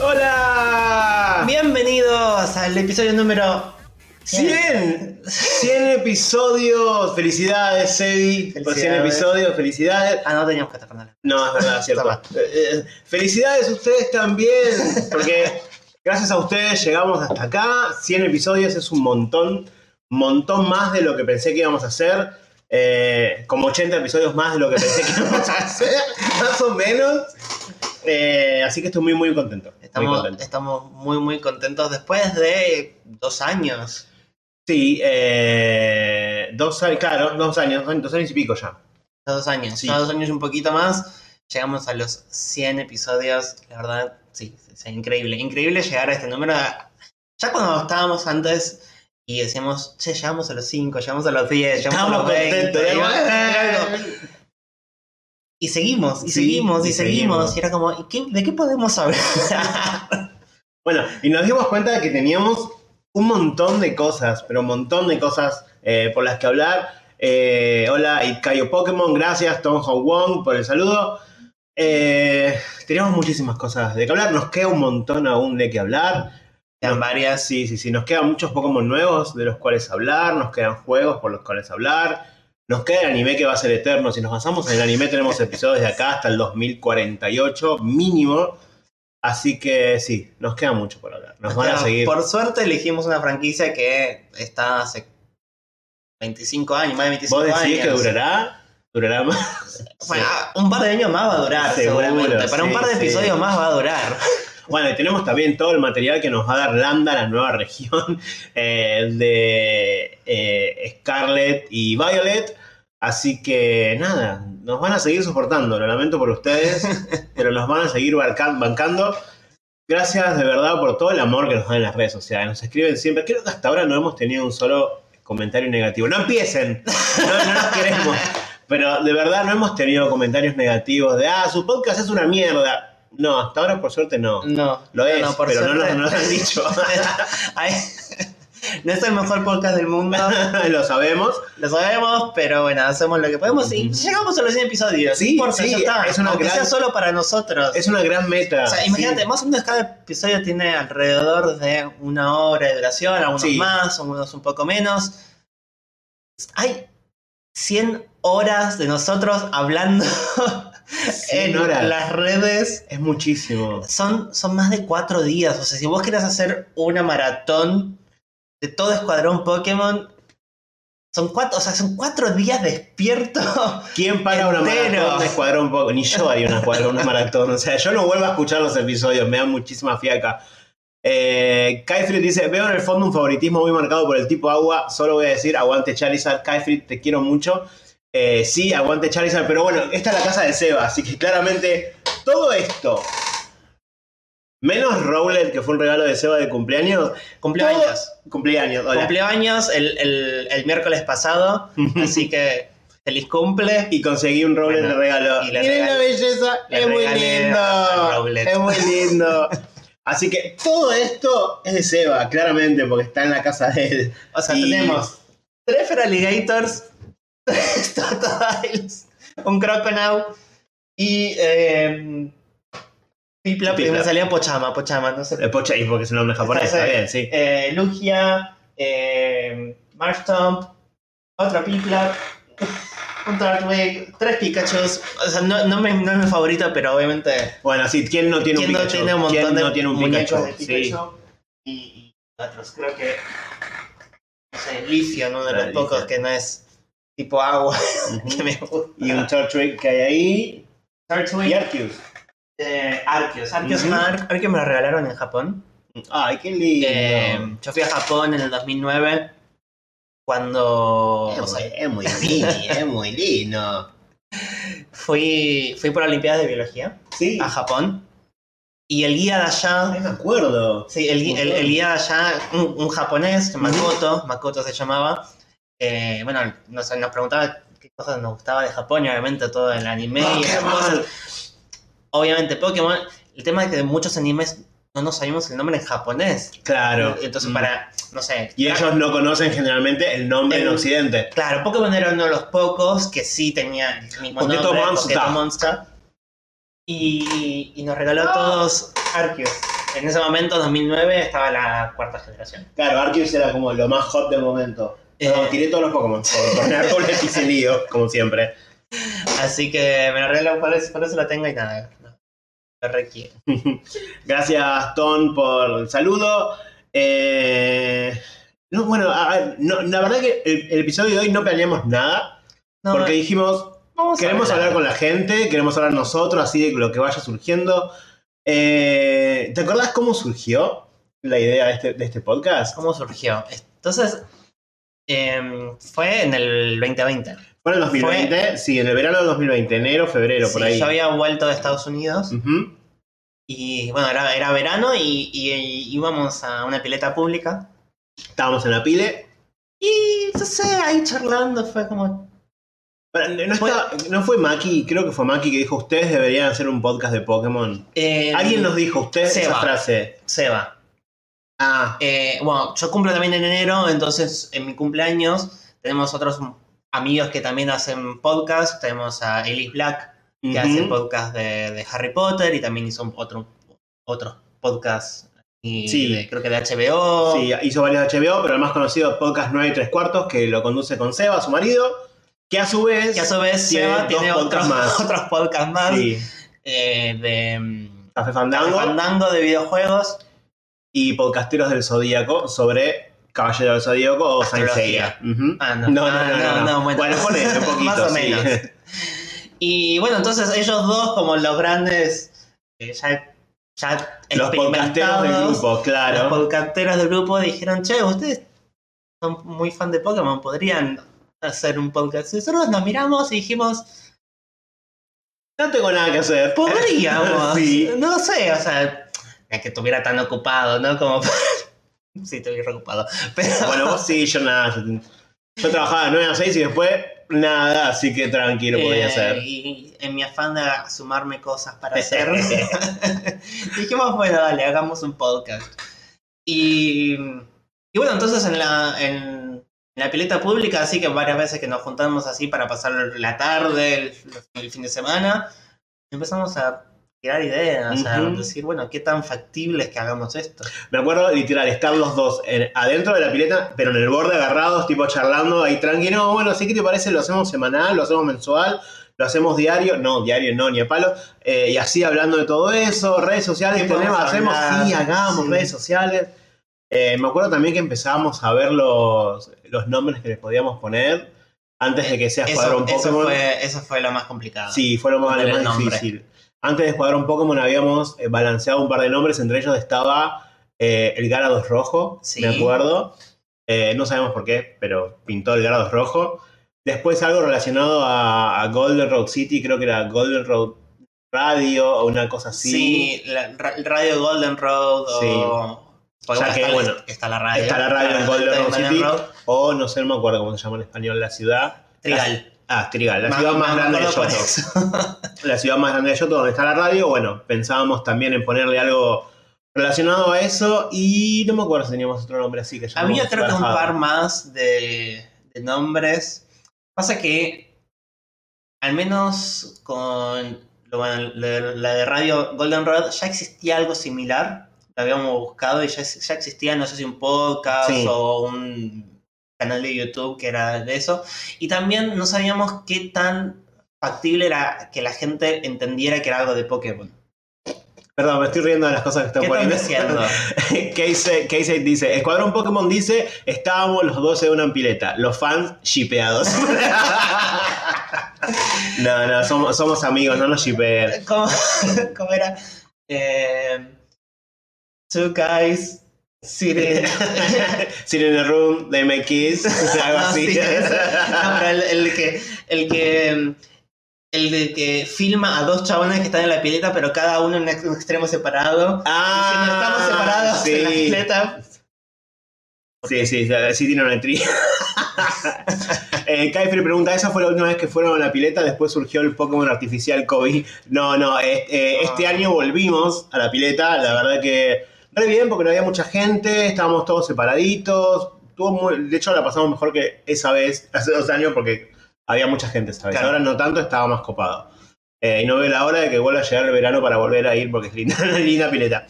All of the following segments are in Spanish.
Hola. Bienvenidos al episodio número 100. 100 episodios. Felicidades, Sebi. Por 100 Felicidades. episodios. Felicidades. Ah, no teníamos que estar nada. No, es verdad, cierto. Eh, eh, felicidades ustedes también. Porque gracias a ustedes llegamos hasta acá. 100 episodios es un montón. Montón más de lo que pensé que íbamos a hacer. Eh, como 80 episodios más de lo que pensé que íbamos a hacer. Más o menos. Eh, así que estoy muy, muy contento. muy Estamos, contento. estamos muy, muy contentos después de dos años. Sí, eh, dos años, claro, dos años, dos años y pico ya. Dos años. Sí. Ya dos años y un poquito más. Llegamos a los 100 episodios. La verdad, sí, sí, increíble. Increíble llegar a este número. Ya cuando estábamos antes y decíamos, che, llegamos a los 5, llegamos a los 10, llegamos a Estamos los 20. contentos. Y- seguimos, y Sí, seguimos, y, y seguimos. seguimos. Y era como, ¿y qué- ¿de qué podemos hablar? Bueno, y nos dimos cuenta de que teníamos un montón de cosas, pero un montón de cosas eh, por las que hablar. Eh, hola, Itkayo Pokémon, gracias, Tom Hong Wong, por el saludo. Eh, teníamos muchísimas cosas de que hablar, nos queda un montón aún de que hablar. Quedan varias. Sí, sí, sí, nos quedan muchos Pokémon nuevos de los cuales hablar, nos quedan juegos por los cuales hablar, nos queda el anime que va a ser eterno. Si nos basamos en el anime, tenemos episodios de acá hasta el 2048 mínimo. Así que sí, nos queda mucho por hablar. Nos van a seguir. Por suerte elegimos una franquicia que está hace 25 años, más de 25 ¿Vos años. decís que durará? ¿Durará más? Bueno, un par de años más va a durar, Seguro, seguramente. Para un par de sí. episodios más va a durar. Bueno, y tenemos también todo el material que nos va a dar Lambda, la nueva región eh, de eh, Scarlet y Violet. Así que nada, nos van a seguir soportando. Lo lamento por ustedes, pero nos van a seguir bancando. Gracias de verdad por todo el amor que nos dan en las redes sociales. Nos escriben siempre. Creo que hasta ahora no hemos tenido un solo comentario negativo. No empiecen, no, no nos queremos. Pero de verdad no hemos tenido comentarios negativos de, ah, su podcast es una mierda. No, hasta ahora por suerte no. No, Lo es, no, por pero no nos, suerte. no nos han dicho. Ay, no es el mejor podcast del mundo, lo sabemos. lo sabemos, pero bueno, hacemos lo que podemos y llegamos a los 100 episodios. Sí, no importa, sí, está. es una Aunque gran- sea solo para nosotros. Es una gran meta. O sea, imagínate, Sí. más o menos cada episodio tiene alrededor de una hora de duración, algunos Sí. más, algunos un poco menos. Hay 100 horas de nosotros hablando 100 en horas. las redes. Es muchísimo. Son, son más de 4 días. O sea, si vos querés hacer una maratón de todo Escuadrón Pokémon, son cuatro, o sea, son cuatro días despierto. ¿Quién para una maratón de Escuadrón Poco? Ni yo haría una maratón. O sea, yo no vuelvo a escuchar los episodios, me da muchísima fiaca. Eh, Kaifrit dice: Veo en el fondo un favoritismo muy marcado por el tipo agua. Solo voy a decir: Aguante Charizard. Kaifrit, te quiero mucho. Eh, sí, aguante Charizard. Pero bueno, esta es la casa de Seba, así que claramente todo esto, menos Rowlet, que fue un regalo de Seba de cumpleaños. Cumpleaños. todo- Cumpleaños, hola. Cumpleaños el, el- el miércoles pasado. Así que feliz cumple. y conseguí un Rowlet Bueno, de regalo. y Miren la belleza, le es muy lindo. Es muy lindo. Así que todo esto es de Seba, claramente, porque está en la casa de él. O sea, Y- tenemos tres Feraligators, Totodiles, un Croconaw y. Eh, Piplup, que me salía Pochama, Pochama, no sé. Eh, Pochei, porque es un nombre japonés, Está está bien. sí. Eh, Lugia, eh, Marshtomp, otro Piplup, un Turtwig, tres Pikachus. O sea, no, no, me, no es mi favorito, pero obviamente. Bueno, sí, ¿quién no tiene un ¿Quién no Pikachu? tiene un montón ¿Quién de no tiene un Pikachu? de Sí. Pikachu? Y, y otros, creo que. No sé, Licio, uno de los pocos que no es tipo agua que Ujú. me gusta. Y un Turtwig que hay ahí. Turtwig, Y Arceus. eh, Arceus. Arceus, Ujú. Ar- Arceus me lo regalaron en Japón. Ay, qué lindo. Eh, yo fui a Japón en el 2009 cuando es, sé, muy, es muy lindo, es muy lindo. fui, fui por Olimpiadas de Biología Sí, a Japón y el guía de allá, Ay, me acuerdo. sí, el, el- el guía de allá, un, un japonés, Makoto, Makoto se llamaba, eh, bueno, nos, nos preguntaba qué cosas nos gustaba de Japón y obviamente todo el anime y esas cosas. Obviamente Pokémon, el tema es que de muchos animes no nos sabemos el nombre en japonés. Claro. Entonces Mm. para, no sé. Y ellos no conocen generalmente el nombre en Occidente. Claro, Pokémon era uno de los pocos que sí tenía el mismo nombre, Monster. Monster. Y, y nos regaló a todos Arceus. En ese momento, 2009, estaba la cuarta generación. Claro, Arceus era como lo más hot del momento. Eh. No, tiré todos los Pokémon. Por poner doble lío, como siempre. Así que me lo regalo, por eso, por eso lo tengo y nada. no, lo requiere. Gracias, Ton, por el saludo. Eh, no, bueno, a- a- no, la verdad que el, el episodio de hoy no planeamos nada. No, porque dijimos, queremos hablar con la gente, queremos hablar nosotros, así de lo que vaya surgiendo. Eh, ¿Te acordás cómo surgió la idea de este, de este podcast? ¿Cómo surgió? Entonces, em, fue en el 2020. Fue en el 2020, sí, en el verano del 2020, enero, febrero, por ahí. Yo había vuelto de Estados Unidos y bueno, era, era verano y, y- y íbamos a una pileta pública. Estábamos en la pile. Y no sé, ahí charlando fue como. No, estaba- no fue Maki, creo que fue Maki que dijo, ustedes deberían hacer un podcast de Pokémon. eh, Alguien nos dijo, ustedes esa frase. Seba. Ah, Eh, bueno, yo cumplo también en enero, entonces en mi cumpleaños tenemos otros amigos que también hacen podcast. Tenemos a Ellis Black, que hace podcast de, de Harry Potter y también hizo otro, otros podcasts. Y Sí. de- creo que de HBO. Sí, hizo varios HBO, pero el más conocido Podcast 9 y 3 cuartos, que lo conduce con Seba, su marido, que a su vez... Que a su vez Tiene Seba tiene otros, podcasts más. otros podcasts más Sí, eh, de mm, Café Fandango Fandango de videojuegos. Y Podcasteros del Zodíaco sobre Caballero del Zodíaco o Saint. Seiya. Ah, no. No, no, Ah, no, no, bueno. Bueno, un poquito, Más o sí. menos. Y bueno, entonces ellos dos, como los grandes, eh, ya, ya Los podcasteros del grupo, los claro. podcasteros del grupo dijeron, che, ustedes son muy fan de Pokémon, podrían hacer un podcast. Y Nosotros nos miramos y dijimos, No tengo nada que hacer. podríamos. Sí. No sé, o sea, es que estuviera tan ocupado, ¿no? Como... sí, estuviera ocupado. Pero Bueno, vos sí, yo nada. Yo, trabajaba de 9 a 6 y después nada, así que tranquilo podía Eh, hacer. Y en mi afán de sumarme cosas para hacer, dijimos, bueno, dale, hagamos un podcast. Y, y bueno, entonces en la, en, la pileta pública, así que varias veces que nos juntamos así para pasar la tarde, el, el fin de semana, empezamos a tirar ideas, decir, bueno, ¿qué tan factible es que hagamos esto? Me acuerdo literal estar los dos en- adentro de la pileta, pero en el borde agarrados, tipo charlando ahí tranqui. No, bueno, ¿sí qué te parece? Lo hacemos semanal, lo hacemos mensual, lo hacemos diario. No, diario no, ni a palo. Eh, y así hablando de todo eso, redes sociales, tenemos, hacemos, sí, hagamos sí. redes sociales. Eh, me acuerdo también que empezábamos a ver los, los nombres que les podíamos poner antes de que sea Eso, Escuadrón eso, Pokémon. fue, eso fue lo más complicado. Sí, fue lo más, lo nombre. Antes de Escuadrón Pokémon habíamos eh, balanceado un par de nombres, entre ellos estaba eh, el Garados rojo, Sí. me acuerdo. Eh, no sabemos por qué, pero pintó el Garados rojo. Después algo relacionado a, a Golden Road City, creo que era Golden Road Radio o una cosa así. Sí, la, ra- Radio Golden Road o... porque Ya que, está, bueno, está la radio. está la radio en Golden Road City. Road. O no sé, no me acuerdo cómo se llama en español la ciudad. Trigal. Ah, Trigal, la Más- ciudad más grande de Yoto. la ciudad más grande de Yoto, donde está la radio. Bueno, pensábamos también en ponerle algo relacionado a eso y no me acuerdo si teníamos otro nombre así que ya Había creo que un par más de, de nombres. Pasa que, al menos con lo- la, la de radio Golden Road, ya existía algo similar. Lo habíamos buscado y ya, ya existía, no sé si un podcast Sí. o un canal de YouTube que era de eso. Y también no sabíamos qué tan factible era que la gente entendiera que era algo de Pokémon. Perdón, me estoy riendo de las cosas que están ¿Qué poniendo. diciendo? Casey, Casey dice, Escuadrón Pokémon dice, estábamos los 12 de una pileta, los fans shipeados. no, no, somos, somos amigos, no nos shipeen. ¿Cómo, cómo era? Eh, two guys sitting. Sitting in a room, make kiss, algo así. sí, eso. No, pero el, el que. El que. El de que filma a dos chabones que están en la pileta, pero cada uno en un ex- un extremo separado. Ah, Diciendo, estamos separados en la pileta. Sí, sí, sí tiene una tri. eh, Kaifri pregunta, ¿esa fue la última vez que fueron a la pileta? Después surgió el Pokémon artificial Kobe. No, no, eh, eh, este Ah. año volvimos a la pileta, la verdad que re bien porque no había mucha gente, estábamos todos separaditos. Tuvo muy- de hecho la pasamos mejor que esa vez, hace dos años, porque había mucha gente esa vez. Claro. Ahora no tanto, estaba más copado. Eh, y no veo la hora de que vuelva a llegar el verano para volver a ir porque es linda, linda pileta.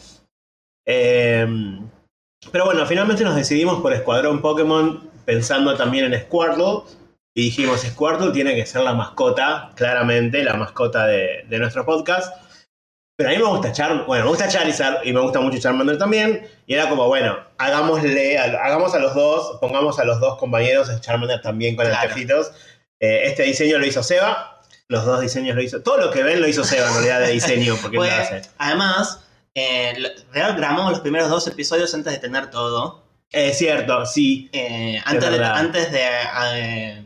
Eh, pero bueno, finalmente nos decidimos por Escuadrón Pokémon pensando también en Squirtle. Y dijimos, Squirtle tiene que ser la mascota, claramente, la mascota de, de nuestro podcast. Pero a mí me gusta Charm, bueno, me gusta Charizard y me gusta mucho Charmander también. Y era como, bueno, hagámosle, hagamos a los dos, pongamos a los dos compañeros, a Charmander también con Claro. espejitos. Eh, este diseño lo hizo Seba, los dos diseños lo hizo, todo lo que ven lo hizo Seba en realidad de diseño, porque Fue- lo hace. además, eh, grabamos los primeros dos episodios antes de tener todo. Es cierto, sí. Eh, antes, de, verdad. antes de, eh,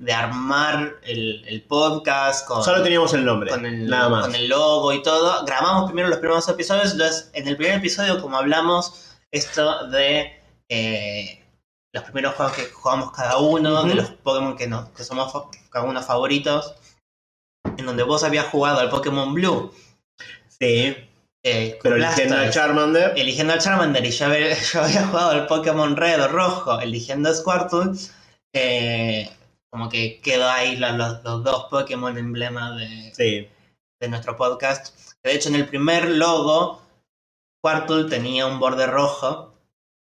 de armar el, el podcast con, Solo teníamos el nombre, con, el, nada más. con el logo y todo, grabamos primero los primeros episodios. Entonces, en el primer episodio, como hablamos, esto de eh, los primeros juegos que jugamos cada uno, de los Pokémon que, nos, que somos cada uno favoritos, en donde vos habías jugado al Pokémon Blue. Sí, eh, pero eligiendo a Blastoise, Charmander. eligiendo al Charmander y yo, había- yo había jugado al Pokémon Red o Rojo eligiendo a Squirtle, eh, como que quedó ahí los, los dos Pokémon emblema de, Sí, de nuestro podcast. De hecho, en el primer logo, Squirtle tenía un borde rojo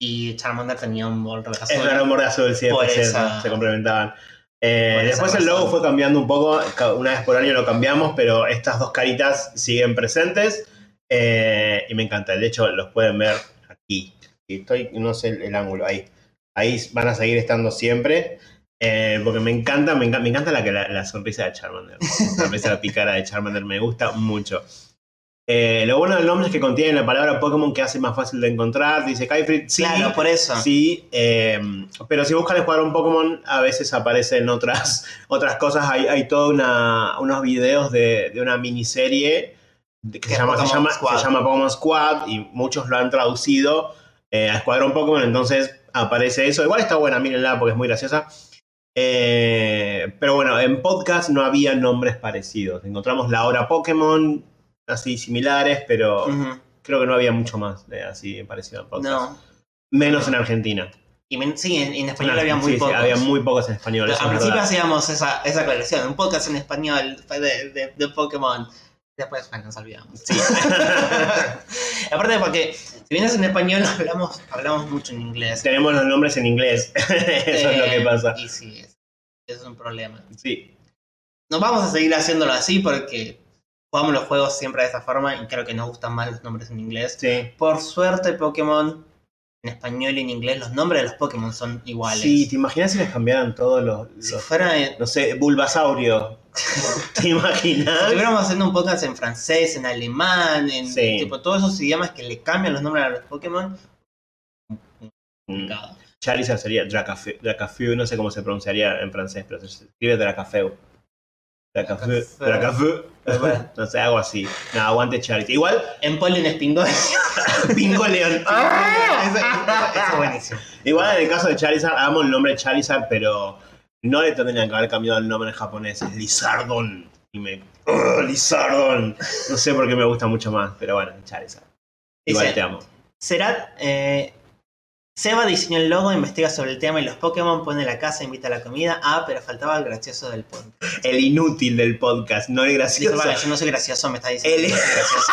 y Charmander tenía un borde azul. es raro humor de azul, sí, Por es cierto, esa- se complementaban. Eh, después el logo razón. fue cambiando un poco, una vez por año lo cambiamos, pero estas dos caritas siguen presentes eh, y me encanta. De hecho, los pueden ver aquí. Estoy, no sé el, el ángulo, ahí. Ahí van a seguir estando siempre. Eh, porque me encanta, me encanta, me encanta la, la, la sonrisa de Charmander. La sonrisa la picara de Charmander me gusta mucho. Eh, lo bueno del nombre es que contiene la palabra Pokémon que hace más fácil de encontrar. Dice Kaifrit, sí, Claro, por eso. Sí, eh, pero si buscan Escuadrón Pokémon, a veces aparecen otras, otras cosas. Hay, hay todos unos videos de, de una miniserie que Que se llama, se, Pokémon llama, Squad. se llama Pokémon Squad y muchos lo han traducido eh, a Escuadrón Pokémon, entonces aparece eso. Igual está buena, mírenla porque es muy graciosa. Eh, pero bueno, en podcast no había nombres parecidos. Encontramos la hora Pokémon, así similares, pero creo que no había mucho más de así parecido en podcast. No. Menos en Argentina. Y men- sí, en, en español había muy sí, sí, pocos. había muy pocos en español. Pero al principio verdad. hacíamos esa, esa aclaración, un podcast en español de, de, de Pokémon. Después, nos olvidamos. Sí. Aparte porque, si vienes en español, hablamos, hablamos mucho en inglés. Tenemos los nombres en inglés. Eso es lo que Eh, pasa. Y sí, es, es un problema. Sí. No vamos a seguir haciéndolo así porque jugamos los juegos siempre de esta forma y creo que nos gustan más los nombres en inglés. Sí. Por suerte, Pokémon, en español y en inglés, los nombres de los Pokémon son iguales. Sí, ¿te imaginas si les cambiaran todos los, si los- fuera no sé, Bulbasaurio? ¿Te Si imaginas? estuviéramos haciendo un podcast en francés, en alemán, en Sí. tipo, todos esos idiomas que le cambian los nombres a los Pokémon, Mm. complicado. Charizard sería Dracafeu, Dracafeu, no sé cómo se pronunciaría en francés, pero se escribe Dracafeu. Dracafeu, Dracafeu. No sé, algo así. No, aguante Charizard. Igual, en Pollen es Pingón. Pingo León. Eso es buenísimo. Igual en el caso de Charizard, amo el nombre Charizard, pero no le tendrían que haber cambiado el nombre en japonés. Es Lizardon. Y me. ¡Ugh, Lizardon. No sé por qué me gusta mucho más, pero bueno, Charizard. Igual te amo. Será. Eh, Seba diseñó el logo, investiga sobre el tema y los Pokémon, pone la casa, invita a la comida. Ah, pero faltaba el gracioso del podcast. El inútil del podcast, no el gracioso. Disculpa, yo no soy gracioso, me está diciendo. Él que no soy gracioso.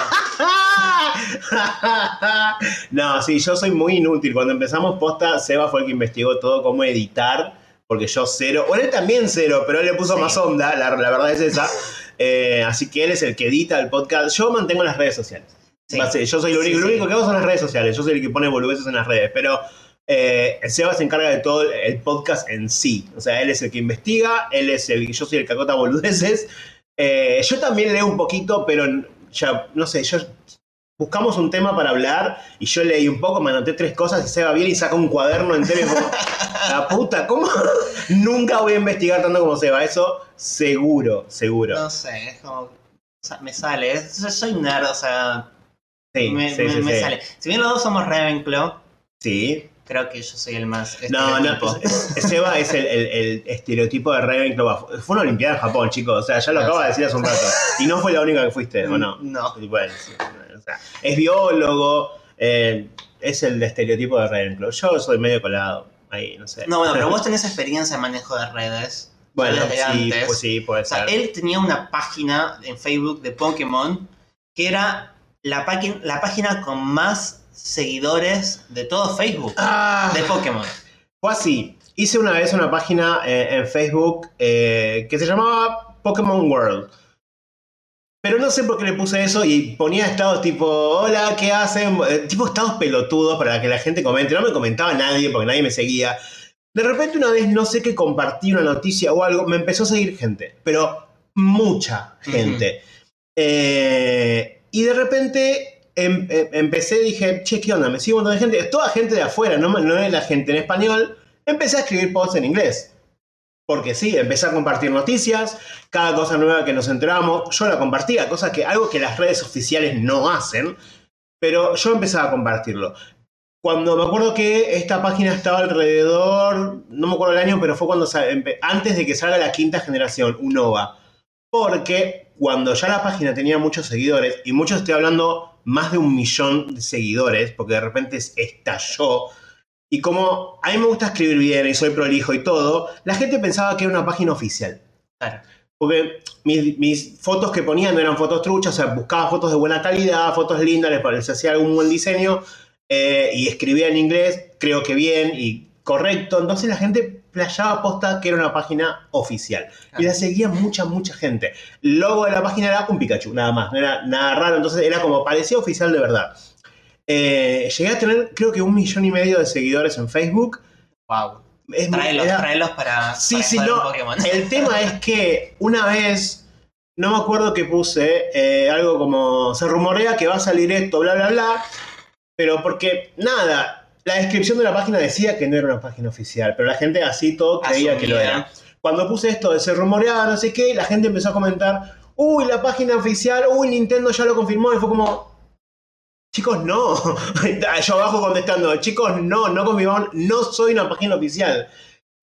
no, sí, yo soy muy inútil. Cuando empezamos posta, Seba fue el que investigó todo cómo editar, porque yo cero. Bueno, él también cero, pero él le puso Sí. más onda, la, la verdad es esa. Eh, así que él es el que edita el podcast. Yo mantengo las redes sociales. Sí. Base- Yo soy lo Sí, único, lo único que hago son las redes sociales. Yo soy el que pone boludeces en las redes. Pero eh, Seba se encarga de todo el podcast en sí. O sea, él es el que investiga, él es el yo soy el que acota boludeces. Eh, yo también leo un poquito, pero ya, no sé, yo buscamos un tema para hablar y yo leí un poco, me anoté tres cosas y Seba viene y saca un cuaderno entero y como, la puta, ¿cómo? Nunca voy a investigar tanto como Seba, eso seguro, seguro. No sé, es como. me sale. soy nerd, o sea. Sí, me, sí, me- sí, me sí. sale. Si bien los dos somos Ravenclaw, Sí. creo que yo soy el más. No, no, estereotipo. Seba es el, el- el estereotipo de Ravenclaw. Fue una olimpiada en Japón, chicos. O sea, ya lo Ah, acabo de decir hace un rato. Y no fue la única que fuiste, ¿o no? No. Bueno, sí, o sea, es biólogo, eh, es el estereotipo de Ravenclaw. Yo soy medio colado, ahí, no sé. No, bueno, pero vos tenés experiencia en manejo de redes. Bueno, sí, pues sí, puede O sea, ser. él tenía una página en Facebook de Pokémon que era la, págin- la página con más seguidores de todo Facebook Ah, de Pokémon. fue así. Hice una vez una página eh, en Facebook eh, que se llamaba Pokémon World. Pero no sé por qué le puse eso y ponía estados tipo, hola, ¿qué hacen? Eh, tipo estados pelotudos para que la gente comente. No me comentaba nadie porque nadie me seguía. De repente una vez, no sé qué, compartí una noticia o algo, me empezó a seguir gente. Pero mucha gente. Eh, y de repente em- em- empecé, dije, che, ¿qué onda? Me sigue un montón de gente. Es toda gente de afuera, no, no es la gente en español. Empecé a escribir posts en inglés. Porque sí, empecé a compartir noticias, cada cosa nueva que nos enteramos, yo la compartía, cosa que algo que las redes oficiales no hacen, pero yo empezaba a compartirlo. Cuando me acuerdo que esta página estaba alrededor, no me acuerdo el año, pero fue cuando antes de que salga la quinta generación, Unova. Porque cuando ya la página tenía muchos seguidores, y muchos estoy hablando más de un millón de seguidores, porque de repente es- estalló, y como a mí me gusta escribir bien y soy prolijo y todo, la gente pensaba que era una página oficial. Porque mis, fotos que ponían no eran fotos truchas, o sea, buscaba fotos de buena calidad, fotos lindas, les, les hacía algún buen diseño eh, y escribía en inglés, creo que bien y correcto. Entonces la gente playaba posta que era una página oficial. Y la seguía mucha, mucha gente. El logo de la página era un Pikachu, nada más, no era nada raro, entonces era como parecía oficial de verdad. Eh, llegué a tener creo que un millón y medio de seguidores en Facebook. Wow. Es muy- era- tráelos para, Sí, para sí, no. Pokémon. El tema es que una vez, no me acuerdo que puse, eh, algo como, se rumorea que va a salir esto, bla, bla, bla, pero porque, nada, la descripción de la página decía que no era una página oficial, pero la gente así todo creía que lo era. Cuando puse esto de se rumoreaba, no sé qué, la gente empezó a comentar, uy, la página oficial, uy, Nintendo ya lo confirmó, y fue como... Chicos, no. Yo abajo contestando, chicos, no, no confirmaron, no soy una página oficial.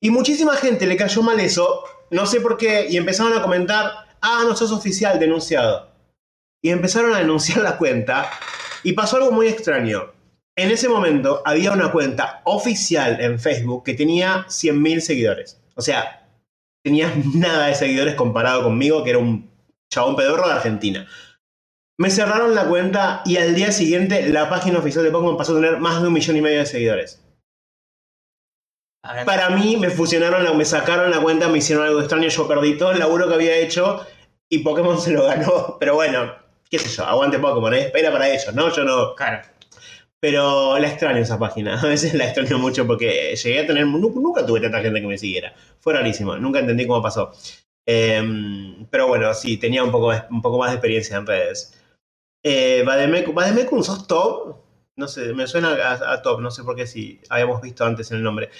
Y muchísima gente le cayó mal eso, no sé por qué, y empezaron a comentar, ah, no sos oficial, denunciado. Y empezaron a denunciar la cuenta, y pasó algo muy extraño. En ese momento había una cuenta oficial en Facebook que tenía 100.000 seguidores. O sea, tenía nada de seguidores comparado conmigo, que era un chabón pedorro de Argentina. Me cerraron la cuenta y al día siguiente la página oficial de Pokémon pasó a tener más de un millón y medio de seguidores. Para mí me fusionaron, me sacaron la cuenta, me hicieron algo extraño, yo perdí todo el laburo que había hecho y Pokémon se lo ganó. Pero bueno, qué sé yo, aguante Pokémon, ¿eh? espera para ellos, ¿no? Yo no. Claro. Pero la extraño esa página, a veces la extraño mucho porque llegué a tener, nu- nunca tuve tanta gente que me siguiera. Fue rarísimo, nunca entendí cómo pasó. Em, pero bueno, sí, tenía un poco, un poco más de experiencia en redes. Eh, Bademecum, ¿sos top? No sé, me suena a, a top, no sé por qué si habíamos visto antes en el nombre.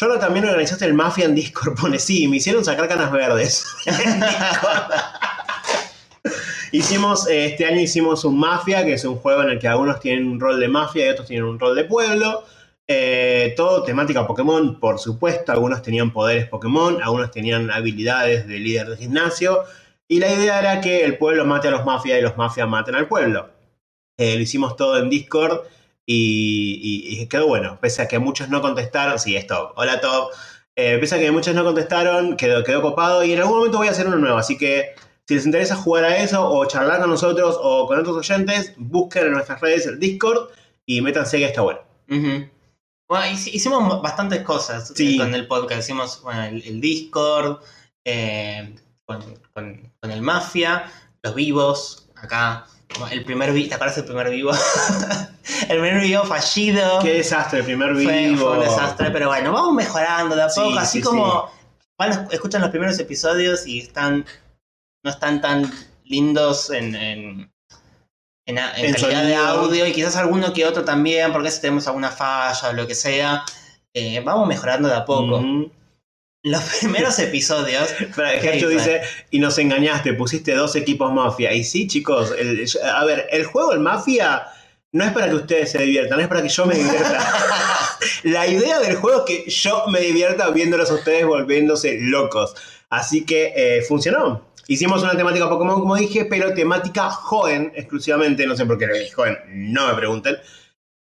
Ahora también organizaste el Mafia en Discord, pone sí, me hicieron sacar canas verdes. hicimos, eh, este año hicimos un Mafia, que es un juego en el que algunos tienen un rol de mafia y otros tienen un rol de pueblo. Eh, todo temática Pokémon, por supuesto. Algunos tenían poderes Pokémon, algunos tenían habilidades de líder de gimnasio. Y la idea era que el pueblo mate a los mafias y los mafias maten al pueblo. Eh, lo hicimos todo en Discord y, y- quedó bueno. Pese a que muchos no contestaron. Sí, es top. Hola, top. Pese a que muchos no contestaron, quedó, quedó copado. Y en algún momento voy a hacer uno nuevo. Así que si les interesa jugar a eso o charlar con nosotros o con otros oyentes, busquen en nuestras redes el Discord y métanse que está bueno. Bueno, hic- hicimos bastantes cosas Sí. eh, con el podcast. Hicimos bueno, el, el Discord, eh, con, con- con el Mafia, los vivos, acá. El primer vivo, ¿te acuerdas del primer vivo? el primer vivo fallido. Qué desastre, el primer vivo. fue un desastre, pero bueno, vamos mejorando de a Sí, poco, así sí, como van, escuchan los primeros episodios y están no están tan lindos en, en, calidad de audio y quizás alguno que otro también, porque si tenemos alguna falla o lo que sea, eh, vamos mejorando de a poco. Los primeros episodios, dice, y nos engañaste, pusiste dos equipos mafia. Y sí, chicos, el- a ver, el juego, el mafia, no es para que ustedes se diviertan, es para que yo me divierta. La idea del juego es que yo me divierta viéndolos a ustedes volviéndose locos. Así que eh, funcionó. Hicimos una temática Pokémon, como dije, pero temática joven exclusivamente. No sé por qué le dije joven, no me pregunten.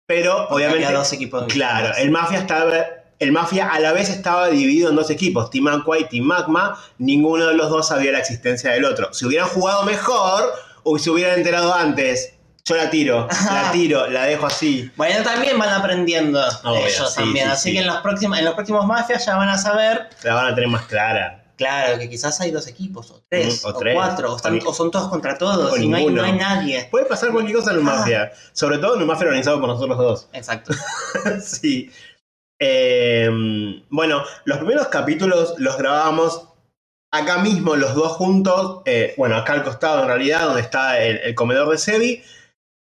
Pero obviamente. había dos equipos. Claro, el Mafia estaba. El Mafia a la vez estaba dividido en dos equipos, Team Aqua y Team Magma. Ninguno de los dos sabía la existencia del otro. Si hubieran jugado mejor o se hubieran enterado antes Yo la tiro, la tiro, la dejo así. Bueno, también van aprendiendo Obvio, ellos sí, también. sí, Así sí. que en los próximos, en los próximos mafias ya van a saber, La van a tener más clara. Claro, que quizás hay dos equipos, o tres, Mm, o o, tres. cuatro, o, están- O son todos contra todos, y no hay, no hay nadie. Puede pasar cualquier cosa en un Ah. mafia. Sobre todo en un mafia organizado por nosotros dos. Exacto. sí. Eh, bueno, los primeros capítulos los grabábamos acá mismo, los dos juntos. eh, bueno, acá al costado en realidad, donde está el, el comedor de Sebi.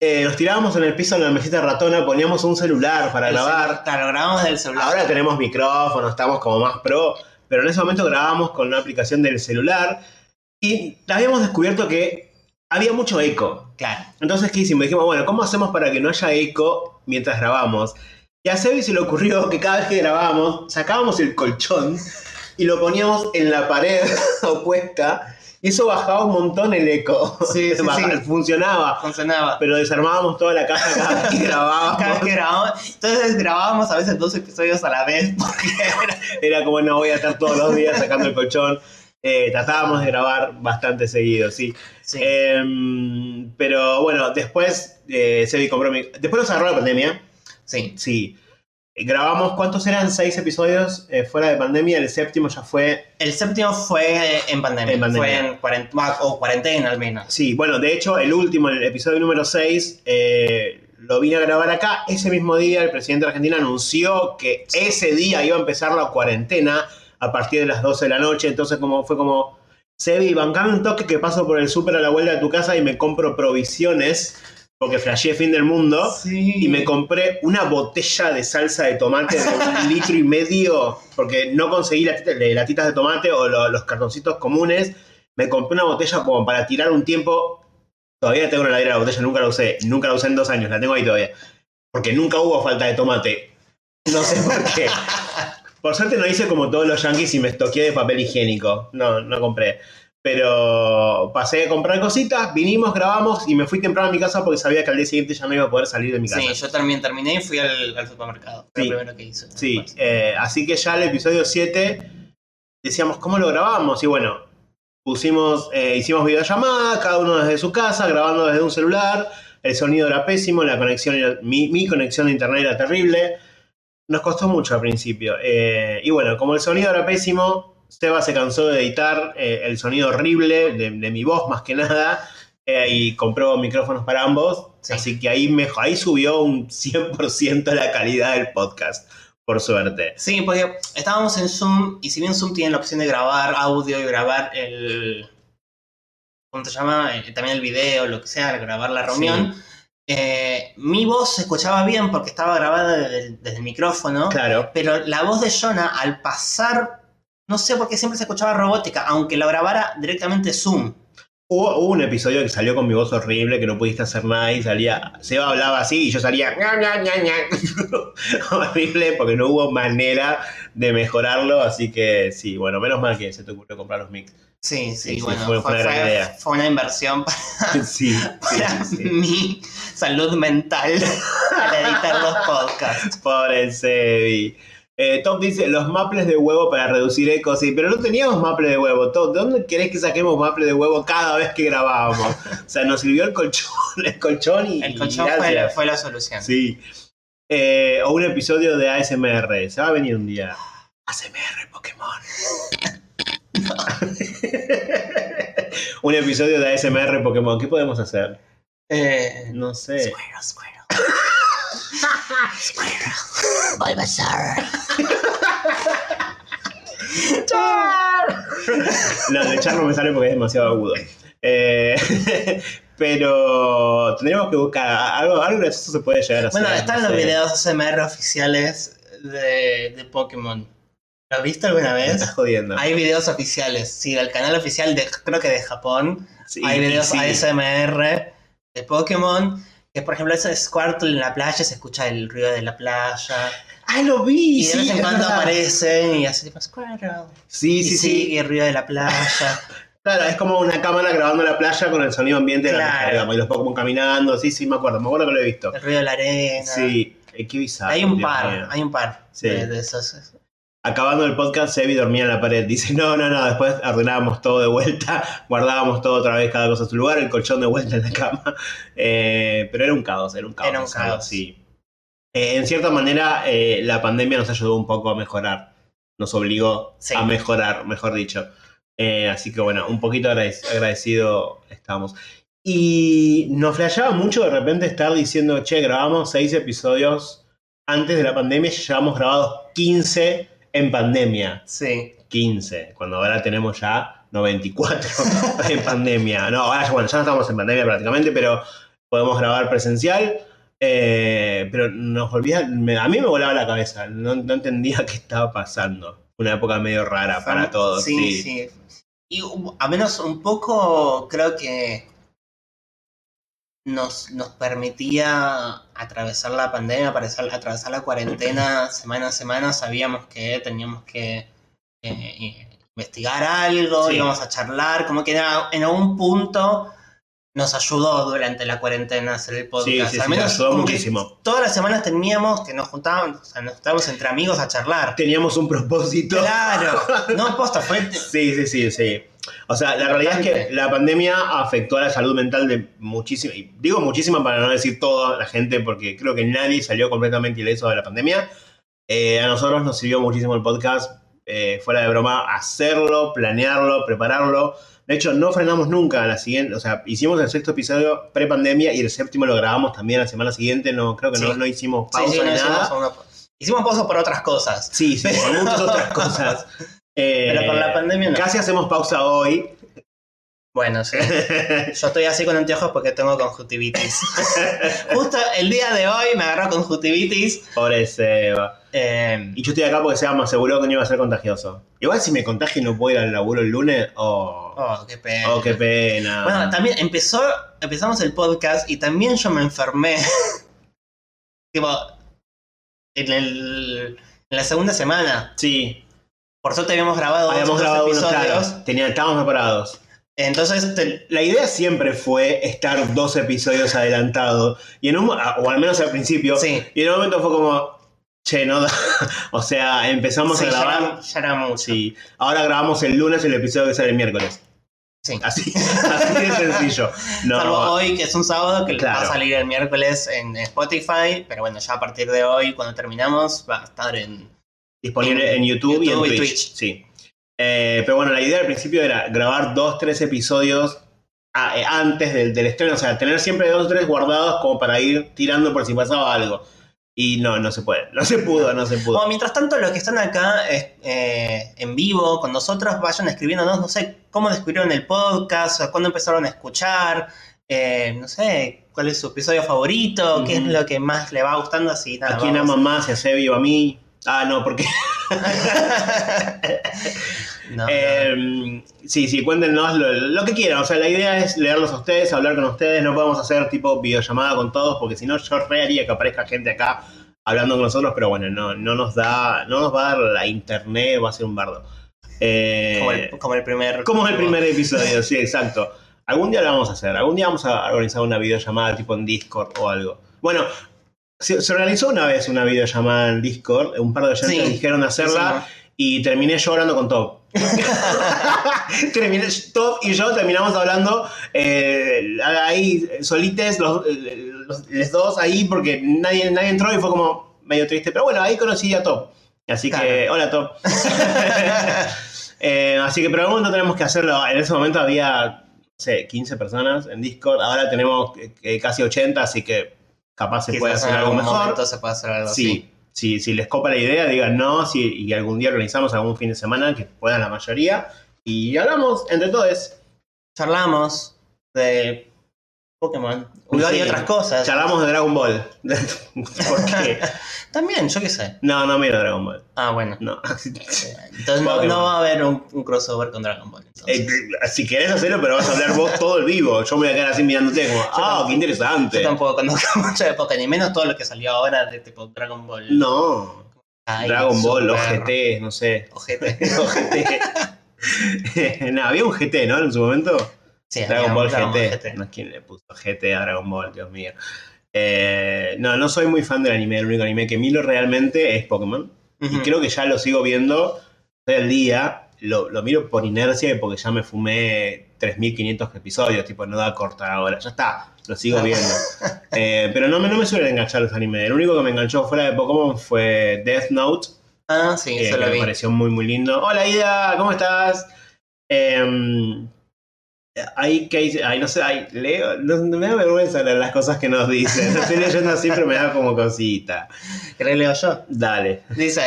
Eh, nos tirábamos en el piso en la mesita ratona, poníamos un celular para El grabar. celu- Claro, grabamos del celular. Ahora tenemos micrófono, estamos como más pro, pero en ese momento grabábamos con una aplicación del celular y habíamos descubierto que había mucho eco. Claro. Entonces, ¿qué hicimos? Dijimos, bueno, ¿cómo hacemos para que no haya eco mientras grabamos? Y a Sebi se le ocurrió que cada vez que grabábamos, sacábamos el colchón y lo poníamos en la pared opuesta eso bajaba un montón el eco. Sí, sí, Bajaba- sí. Funcionaba. Funcionaba. Pero desarmábamos toda la casa cada vez que grabábamos. Cada vez que grabábamos, entonces grabábamos a veces dos episodios a la vez porque era- Era como, no voy a estar todos los días sacando el colchón. Eh, tratábamos de grabar bastante seguido, sí. Sí. Em, pero bueno, después eh, Sebi compró mi... Después nos agarró la pandemia. sí. Sí. Eh, Grabamos, ¿cuántos eran? Seis episodios eh, fuera de pandemia. El séptimo ya fue... El séptimo fue en pandemia. En pandemia. Fue en cuarentena, o cuarentena al menos. Sí, bueno, de hecho, el último, el episodio número 6, lo vine a grabar acá. Ese mismo día el presidente de Argentina anunció que ese día iba a empezar la cuarentena a partir de las 12 de la noche. Entonces como fue como, Sebi, bancame un toque que paso por el súper a la vuelta de tu casa y me compro provisiones, porque flasheé fin del mundo. Sí. Y me compré una botella de salsa de tomate de un litro y medio, porque no conseguí latita- de latitas de tomate o lo- los cartoncitos comunes. Me compré una botella como para tirar un tiempo. Todavía tengo en la heladera la botella, nunca la usé. Nunca la usé en dos años, la tengo ahí todavía. Porque nunca hubo falta de tomate. No sé por qué. Por suerte no hice como todos los yankees y me estoqué de papel higiénico. No, no compré. Pero pasé a comprar cositas, vinimos, grabamos y me fui temprano a mi casa porque sabía que al día siguiente ya no iba a poder salir de mi casa. Sí, yo también terminé y fui al, al supermercado. Fue Sí. lo primero que hice. Sí, eh, así que ya el episodio 7 decíamos cómo lo grabamos y bueno, pusimos, eh, hicimos videollamada, cada uno desde su casa, grabando desde un celular, el sonido era pésimo, la conexión era- mi, mi conexión de internet era terrible, nos costó mucho al principio. eh, y bueno, como el sonido era pésimo, Seba se cansó de editar eh, el sonido horrible de, de mi voz más que nada. eh, y compró micrófonos para ambos, Sí. así que ahí, mejor, ahí subió un 100% la calidad del podcast por suerte. Sí, porque estábamos en Zoom y si bien Zoom tiene la opción de grabar audio y grabar el. ¿Cómo se llama? Eh, también el video, lo que sea, grabar la reunión. eh, mi voz se escuchaba bien porque estaba grabada desde, desde el micrófono. Claro. Pero la voz de Jonah, al pasar, no sé por qué siempre se escuchaba robótica, aunque lo grabara directamente Zoom. Hubo, hubo un episodio que salió con mi voz horrible, que no pudiste hacer nada y salía. Seba hablaba así y yo salía. ña, ña, ña, ña. horrible porque no hubo manera de mejorarlo. Así que sí, bueno, menos mal que se te ocurrió comprar los mix. Sí, sí, bueno, fue- una gran fue- idea. fue una inversión para, sí, sí, para sí, sí. mi salud mental al editar los podcasts. Pobre Sebi. Eh, Top dice, los maples de huevo para reducir eco, sí, pero no teníamos maple de huevo. Top, ¿de dónde querés que saquemos maple de huevo cada vez que grabábamos? O sea, nos sirvió el colchón, el colchón y El colchón y fue la, gracias. fue la solución. Sí. Eh, o un episodio de ASMR. Se va a venir un día. ASMR Pokémon. un episodio de ASMR Pokémon. ¿Qué podemos hacer? Eh, No sé. Squirrel, Squirrel. Squirrel. Bulbasaur. No, de echar no me sale porque es demasiado agudo. Eh, pero tendríamos que buscar algo, algo gracioso se puede llegar a hacer. Bueno, están no los sé. videos ASMR oficiales de, de Pokémon. ¿Los viste alguna Me vez? estás jodiendo. Hay videos oficiales, sí, del canal oficial de, creo que de Japón. Sí, Hay videos sí. ASMR de Pokémon. Que por ejemplo, ese Squirtle en la playa se escucha el ruido de la playa. ¡Ah, lo vi! Y de sí, vez en es cuando verdad. aparecen y hace tipo Squirtle. Sí, y sí, sí. sigue el ruido de la playa. Claro, es como una cámara grabando la playa con el sonido ambiente de la playa, digamos, y los Pokémon caminando. Sí, sí, me acuerdo, me acuerdo que lo he visto. el ruido de la arena. Sí, eh, qué bizarro. Hay un par, mío. hay un par Sí. de, de esos. Acabando el podcast, Sebi dormía en la pared. Dice, no, no, no, después ordenábamos todo de vuelta, guardábamos todo otra vez, cada cosa a su lugar, el colchón de vuelta en la cama. Eh, pero era un caos, era un caos. Era un caos. Sí. Eh, en cierta manera, eh, la pandemia nos ayudó un poco a mejorar. Nos obligó Sí. a mejorar, mejor dicho. Así que bueno, un poquito agradec- agradecido estamos. Y nos flasheaba mucho de repente estar diciendo, che, grabamos seis episodios antes de la pandemia y ya llevamos grabados 15 en pandemia. Sí. 15, cuando ahora tenemos ya 94 en pandemia. No, ahora ya, bueno, ya no estamos en pandemia prácticamente, pero podemos grabar presencial. eh, pero nos volvía, me- a mí me volaba la cabeza, no, no entendía qué estaba pasando. Una época medio rara para todos. Sí, sí. sí. Y a menos un poco creo que nos, nos permitía atravesar la pandemia, atravesar, atravesar la cuarentena semana a semana. Sabíamos que teníamos que eh, investigar algo, Sí. íbamos a charlar, como que en algún punto nos ayudó durante la cuarentena hacer el podcast. sí, Al sí, menos ayudó como que muchísimo. todas las semanas teníamos que nos juntábamos, o sea, nos juntábamos entre amigos a charlar. Teníamos un propósito. Claro, no, posta, fue Sí, sí, sí, sí. O sea, la realidad es que la pandemia afectó a la salud mental de muchísima, y digo muchísima para no decir toda la gente, porque creo que nadie salió completamente ileso de la pandemia. Eh, a nosotros nos sirvió muchísimo el podcast, eh, fuera de broma, hacerlo, planearlo, prepararlo. De hecho, no frenamos nunca a la siguiente, o sea, hicimos el sexto episodio pre-pandemia y el séptimo lo grabamos también la semana siguiente, no, creo que no, Sí. no hicimos Sí, pausa sí, no ni hicimos, nada. una- hicimos pausa por otras cosas. Sí, sí, por muchas otras cosas. Eh, Pero por la pandemia no. Casi hacemos pausa hoy. Bueno, sí. Yo estoy así con anteojos porque tengo conjuntivitis. Justo el día de hoy me agarró conjuntivitis. Pobre Seba. Eh, Y yo estoy acá porque Seba me aseguró que no iba a ser contagioso. Igual si me contagio y no puedo ir al laburo el lunes, oh, oh, qué pena. oh, qué pena. Bueno, también empezó, empezamos el podcast y también yo me enfermé. tipo, en, el, en la segunda semana. sí, Por suerte habíamos grabado habíamos dos grabado unos episodios. claro. Tenía, estábamos preparados. Entonces, te- La idea siempre fue estar dos episodios adelantado. Y en un, o al menos al principio. sí. Y en un momento fue como, che, no da. o sea, empezamos Sí, a ya grabar. era, ya era mucho. Sí. Ahora grabamos el lunes el episodio que sale el miércoles. Sí. Así, así de sencillo. No, Salvo hoy, que es un sábado, que va Claro. a salir el miércoles en Spotify. Pero bueno, ya a partir de hoy, cuando terminamos, va a estar en. Disponible en YouTube, y en y Twitch. Sí. Eh, pero bueno, la idea al principio era grabar dos, tres episodios a- eh, antes del, del estreno. O sea, tener siempre dos o tres guardados como para ir tirando por si pasaba algo. Y no, no se puede. No se pudo, no se pudo. Bueno, mientras tanto, los que están acá eh, en vivo con nosotros, vayan escribiéndonos, no sé, cómo descubrieron el podcast, o cuándo empezaron a escuchar, no sé, cuál es su episodio favorito, qué es lo que más le va gustando, así nada. ¿A quién vamos. ama más? ¿Si a Sebi o a mí? Ah, no, porque. No, no. Eh, sí, sí, cuéntenos lo, lo que quieran. O sea, la idea es leerlos a ustedes, hablar con ustedes. No podemos hacer tipo videollamada con todos, porque si no, yo re haría que aparezca gente acá hablando con nosotros, pero bueno, no, no nos da, no nos va a dar la internet, va a ser un bardo. Eh, como, el, como el primer. como el primer episodio, sí, exacto. Algún día lo vamos a hacer. Algún día vamos a organizar una videollamada tipo en Discord o algo. Bueno, se, se organizó una vez una videollamada en Discord. Un par de oyentes Sí. dijeron hacerla y terminé yo hablando con Top. terminé, Top y yo terminamos hablando eh, ahí solites, los, los- los dos ahí, porque nadie, nadie entró y fue como medio triste. Pero bueno, ahí conocí a Top. Así que, hola Top. Eh, así que, pero algún momento tenemos que hacerlo. En ese momento había, no sé, 15 personas en Discord. Ahora tenemos eh, casi 80, así que capaz se puede hacer algo mejor. se puede hacer algo así. Sí, sí, si les copa la idea, digan no, si, y algún día organizamos algún fin de semana que puedan la mayoría. Y hablamos entre todos. Charlamos de Pokémon. Uy, Sí. y otras cosas. Charlamos de Dragon Ball. ¿Por qué? También, yo qué sé. No, no miro Dragon Ball. Ah, bueno. No. Entonces no, va a haber un, un crossover con Dragon Ball. Eh, si querés hacerlo, pero vas a hablar vos todo el vivo. Yo me voy a quedar así mirándote como, ah, tampoco- qué interesante. Yo tampoco conozco mucho de Pokémon, ni menos todo lo que salió ahora de tipo Dragon Ball. No. Dragon Ball, OGT, no sé. Ojete. OGT. no, había un GT, ¿no? En su momento. Sí, Dragon Ball GT. No, ¿Quién le puso GT a Dragon Ball? Dios mío. Eh, no, no soy muy fan del anime. El único anime que miro realmente es Pokémon. Y creo que ya lo sigo viendo todo el día. Lo, lo miro por inercia y porque ya me fumé 3.500 episodios. Tipo, no da cortar ahora. Ya está, lo sigo viendo. Eh, pero no me, no me suelen enganchar los animes. El único que me enganchó fuera de Pokémon fue Death Note. Ah, sí, eh, eso que lo me vi. pareció muy, muy lindo. Hola, Ida, ¿cómo estás? Em, Ahí, que ahí no sé, ahí leo, no- me da vergüenza leer las cosas que nos dicen. Estoy leyendo así, pero me da como cosita. ¿Querés leo yo? Dale. Dice.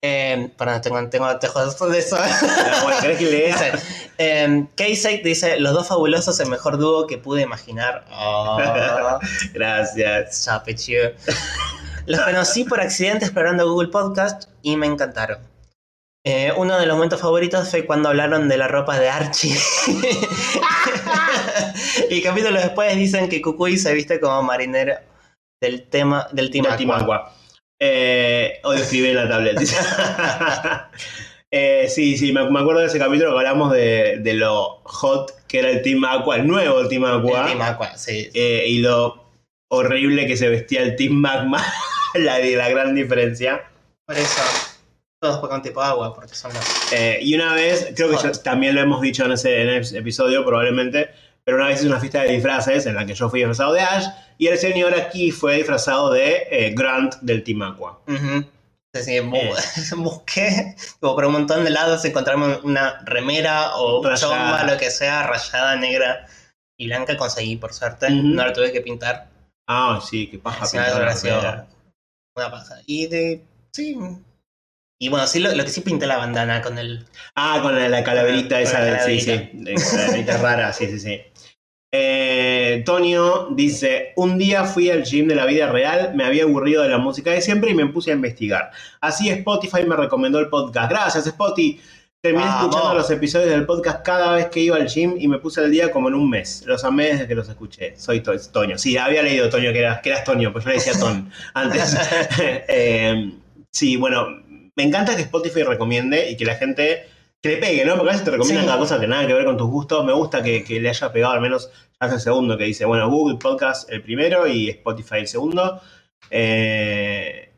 Eh, perdón, tengo, tengo tejos de eso. Bueno, ¿querés que lea? Dice, eh, dice, los dos fabulosos, el mejor dúo que pude imaginar. Oh, Gracias. chape, chido. Los conocí por accidente explorando Google Podcast y me encantaron. Eh, uno de los momentos favoritos fue cuando hablaron de la ropa de Archie. y capítulos después dicen que Kukui se viste como marinero del tema del Team Aqua. Eh, hoy escribí en la tablet. dice. Eh, sí, sí, me, me acuerdo de ese capítulo que hablamos de, de lo hot que era el Team Aqua, el nuevo Team El Aqua. Team Aqua, sí. eh, y lo horrible que se vestía el Team Magma. la, la gran diferencia. Por eso, todos juegan tipo agua, porque son los... Eh, y una vez, creo que también lo hemos dicho en ese, en ese episodio probablemente, pero una vez hice una fiesta de disfraces en la que yo fui disfrazado de Ash y el señor aquí fue disfrazado de eh, Grant del Team Aqua. Sí, bu- Eh. busqué como por un montón de lados encontrarme una remera o chomba, lo que sea, rayada, negra y blanca conseguí, por suerte. Ujú. No la tuve que pintar. Ah, sí, qué paja Sí, pintar remera. una pasada. Y de... Sí. Y bueno, sí, lo, lo que sí pinté la bandana con el... Ah, con la, la calaverita Con esa, la de- sí, sí, de calaverita rara, sí, sí, sí. Eh, Tonio dice, un día fui al gym de la vida real, me había aburrido de la música de siempre y me puse a investigar. Así Spotify me recomendó el podcast. Gracias, Spotify. Terminé escuchando los episodios del podcast cada vez que iba al gym y me puse al día como en un mes. Los amé desde que los escuché. Soy To- Toño. Sí, había leído Toño que eras, que eras Toño, pues yo le decía Ton antes. Eh, sí, bueno, me encanta que Spotify recomiende y que la gente que le pegue, ¿no? Porque a veces te recomiendan Sí. cada cosa que nada que ver con tus gustos. Me gusta que, que le haya pegado al menos hace el segundo, que dice, bueno, Google Podcast el primero y Spotify el segundo. Eh,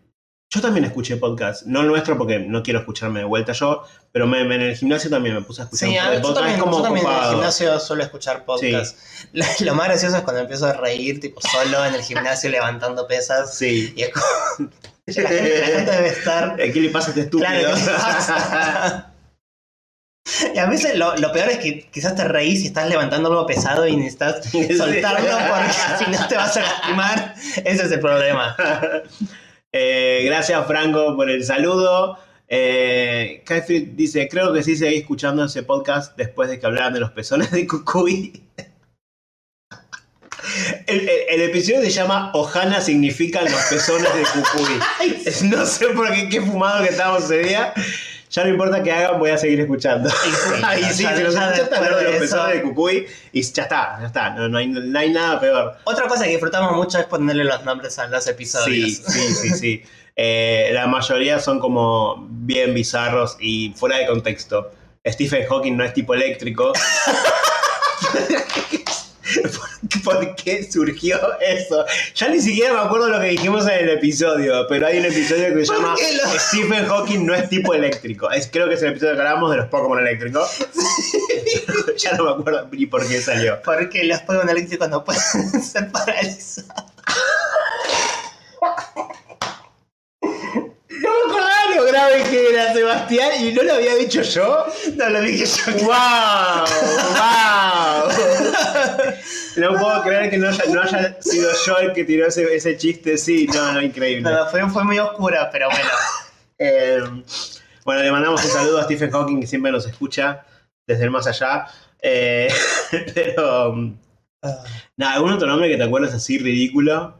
yo también escuché podcast, no el nuestro porque no quiero escucharme de vuelta yo, pero me- me- en el gimnasio también me puse a escuchar Sí, un yo podcasts, también, como yo también en el gimnasio suelo escuchar podcast. Lo, lo más gracioso es cuando empiezo a reír, tipo, solo en el gimnasio levantando pesas. Sí. Y es como... la, gente, la gente debe estar... ¿Qué le pasa a este estúpido? Claro. Y a veces lo, lo peor es que quizás te reís y estás levantando algo pesado y necesitas soltarlo porque si no te vas a lastimar. Ese es el problema. Eh, gracias Franco por el saludo. Eh, dice, creo que sí seguí escuchando ese podcast después de que hablaran de los pezones de Cucuy. El, el- el episodio se llama Ojana significan los pezones de Cucuy. No sé por qué, qué fumado que estábamos ese día. Ya no importa que hagan, voy a seguir escuchando. Y sí, sí, ya- si los ya escuchaste después hablar de los de eso- pezones de Cucuy y ya está, ya está. No, no hay, no hay nada peor. Otra cosa que disfrutamos mucho es ponerle los nombres a los Sí, episodios. sí, sí, sí. Eh, la mayoría son como bien bizarros y fuera de contexto. Stephen Hawking no es tipo eléctrico. ¿Por- ¿Por qué surgió eso? Ya ni siquiera me acuerdo lo que dijimos en el episodio, pero hay un episodio que se ¿Por llama lo- Stephen Hawking no es tipo eléctrico. Es, creo que es el episodio que hablamos de los Pokémon eléctricos. ya no me acuerdo ni por qué salió. Porque los Pokémon eléctricos no pueden ser paralizados. No me lo grave que era Sebastián y no lo había dicho yo. No lo dije yo. ¡Wow! ¡Wow! No puedo creer que no haya, no haya sido yo el que tiró ese, ese chiste. Sí, no, no, increíble. No, fue, fue muy oscura, pero bueno. Eh, bueno, le mandamos un saludo a Stephen Hawking que siempre nos escucha desde el más allá. Eh, pero. Nada, ¿algún otro nombre que te acuerdas así ridículo?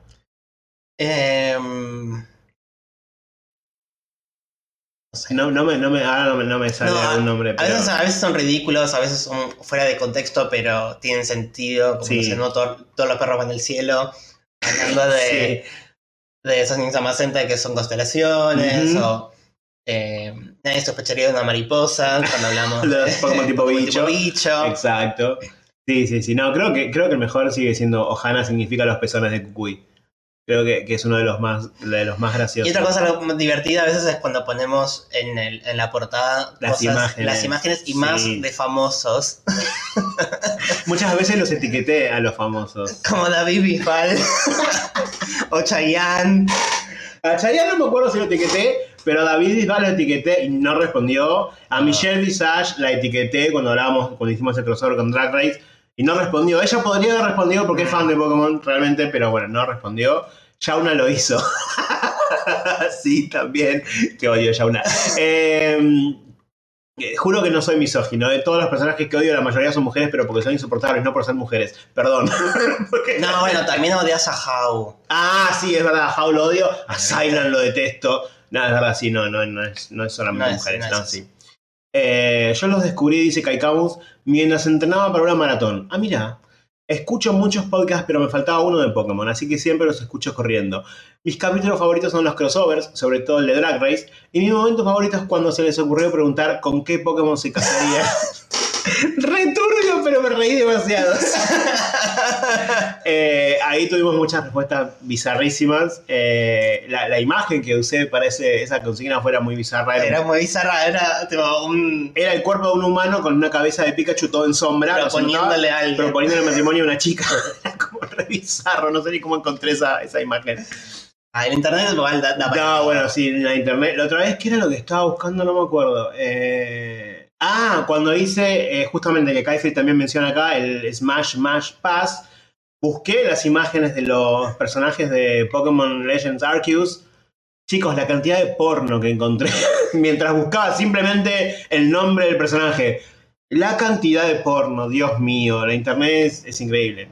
No, no me, no me, ahora no me, no me sale No, algún nombre. a, Pero... veces, a veces son ridículos, a veces son fuera de contexto, pero tienen sentido. Como Sí. no sé, no Todo- todos los perros van del cielo. Hablando de, de esos Samacenta que son constelaciones, o eh, nadie sospecharía de una mariposa cuando hablamos Los de Pokémon tipo bicho. bicho. Exacto. Sí, sí, sí. No, creo que, creo que el mejor sigue siendo Ohana significa los pezones de Kukui. Creo que, que es uno de los más, de los más Y graciosos. otra cosa divertida a veces es cuando ponemos en, el- en la portada Las cosas- imágenes. las imágenes y Sí. más de famosos, Muchas veces los etiqueté a los famosos. como David Bisbal o Chayanne. A Chayanne no me acuerdo si lo etiqueté, pero a David Bisbal lo etiqueté y no respondió. A Michelle Visage la etiqueté cuando hablábamos, cuando hicimos el crossover con Drag Race y no respondió. Ella podría haber respondido porque es fan de Pokémon realmente, pero bueno, no respondió. Shauna lo hizo. sí, también. Que odio Shauna. Eh, eh, juro que no soy misógino. De todos los personajes que odio, la mayoría son mujeres, pero porque son insoportables, no por ser mujeres. Perdón. No, bueno, también odias a How. Ah, sí, es verdad, a How lo odio, a Silent lo detesto. No, es verdad, sí, no, no, no, es, no es solamente No es- mujeres, no no, es sí. Eh, yo los descubrí, dice Kaikamus, mientras entrenaba para una maratón. Ah, mira, escucho muchos podcasts, pero me faltaba uno de Pokémon, así que siempre los escucho corriendo. Mis capítulos favoritos son los crossovers, sobre todo el de Drag Race, y mi momento favorito es cuando se les ocurrió preguntar con qué Pokémon se casaría. Returbio, pero me reí demasiado. Eh, ahí tuvimos muchas respuestas bizarrísimas. Eh, la, la imagen que usé para ese- esa consigna fuera muy bizarra. Era, Era muy bizarra, era tipo un. era el cuerpo de un humano con una cabeza de Pikachu todo en sombra. proponiéndole a proponiéndole matrimonio a una chica. Era como re bizarro. No sé ni cómo encontré esa, esa imagen. Ah, en internet igual da, da No, bueno, sí, en la internet. La otra vez, ¿qué era lo que estaba buscando? No me acuerdo. Eh, ah, cuando hice, eh, justamente que Kaifi también menciona acá, el Smash Smash Pass, busqué las imágenes de los personajes de Pokémon Legends Arceus. Chicos, la cantidad de porno que encontré mientras buscaba simplemente el nombre del personaje. La cantidad de porno, Dios mío, la internet es, es increíble.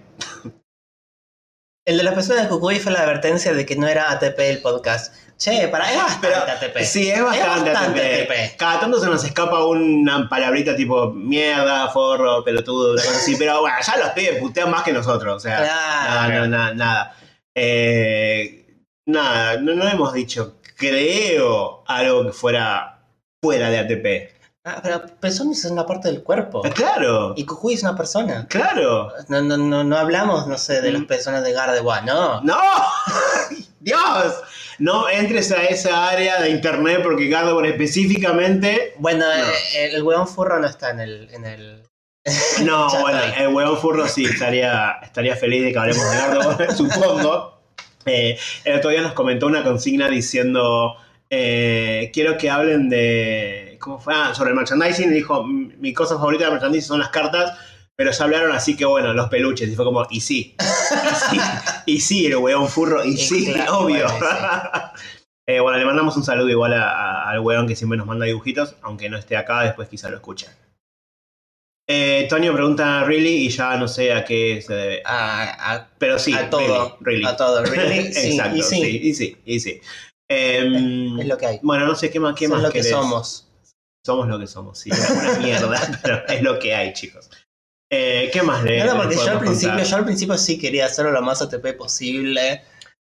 El de las personas de Cucuy fue la advertencia de que no era ATP el podcast. Che, para es bastante Pero- ATP. Sí, es bastante, bastante ATP. ATP. Cada tanto se nos escapa una palabrita tipo mierda, forro, pelotudo, una cosa así. Pero bueno, ya los pibes putean más que nosotros. O sea, Claro. no, no, no, nada. Eh, nada, no, no hemos dicho, creo, algo que fuera fuera de ATP. Ah, pero personas es una parte del cuerpo. Eh, Claro, Y Cucuy es una persona. claro. No, no, no, no hablamos, no sé, de las Mm. personas de Gardewa, no. ¡No! ¡Dios! No entres a esa área de internet porque Gardevoir específicamente Bueno, No. eh, el, hueón furro no está en el. En el... No, bueno, el huevón furro sí, estaría, estaría feliz de que hablemos de Gardevoir, supongo. Eh, el otro día nos comentó una consigna diciendo, eh, quiero que hablen de, ¿cómo fue? Ah, sobre el merchandising, y dijo, "M- mi cosa favorita de merchandising son las cartas, pero ya hablaron así que bueno, los peluches, y fue como, y sí, y sí, y sí, el huevón furro, y sí, claro, obvio. bueno, Eh, bueno, le mandamos un saludo igual a- a- al huevón que siempre nos manda dibujitos, aunque no esté acá, después quizá lo escuche. Eh, Tonio pregunta really y ya no sé a qué se debe. A, a- Pero sí, a todo. really, really. A todo, really. Sí, Exacto, y sí. sí, y sí, y sí. Em, Es lo que hay. bueno, no sé qué más, qué Son más lo que somos. Somos lo que somos, sí. Una mierda, pero es lo que hay, chicos. Eh, ¿Qué más no, les porque yo al principio, contar? yo al principio sí quería hacerlo lo más ATP posible.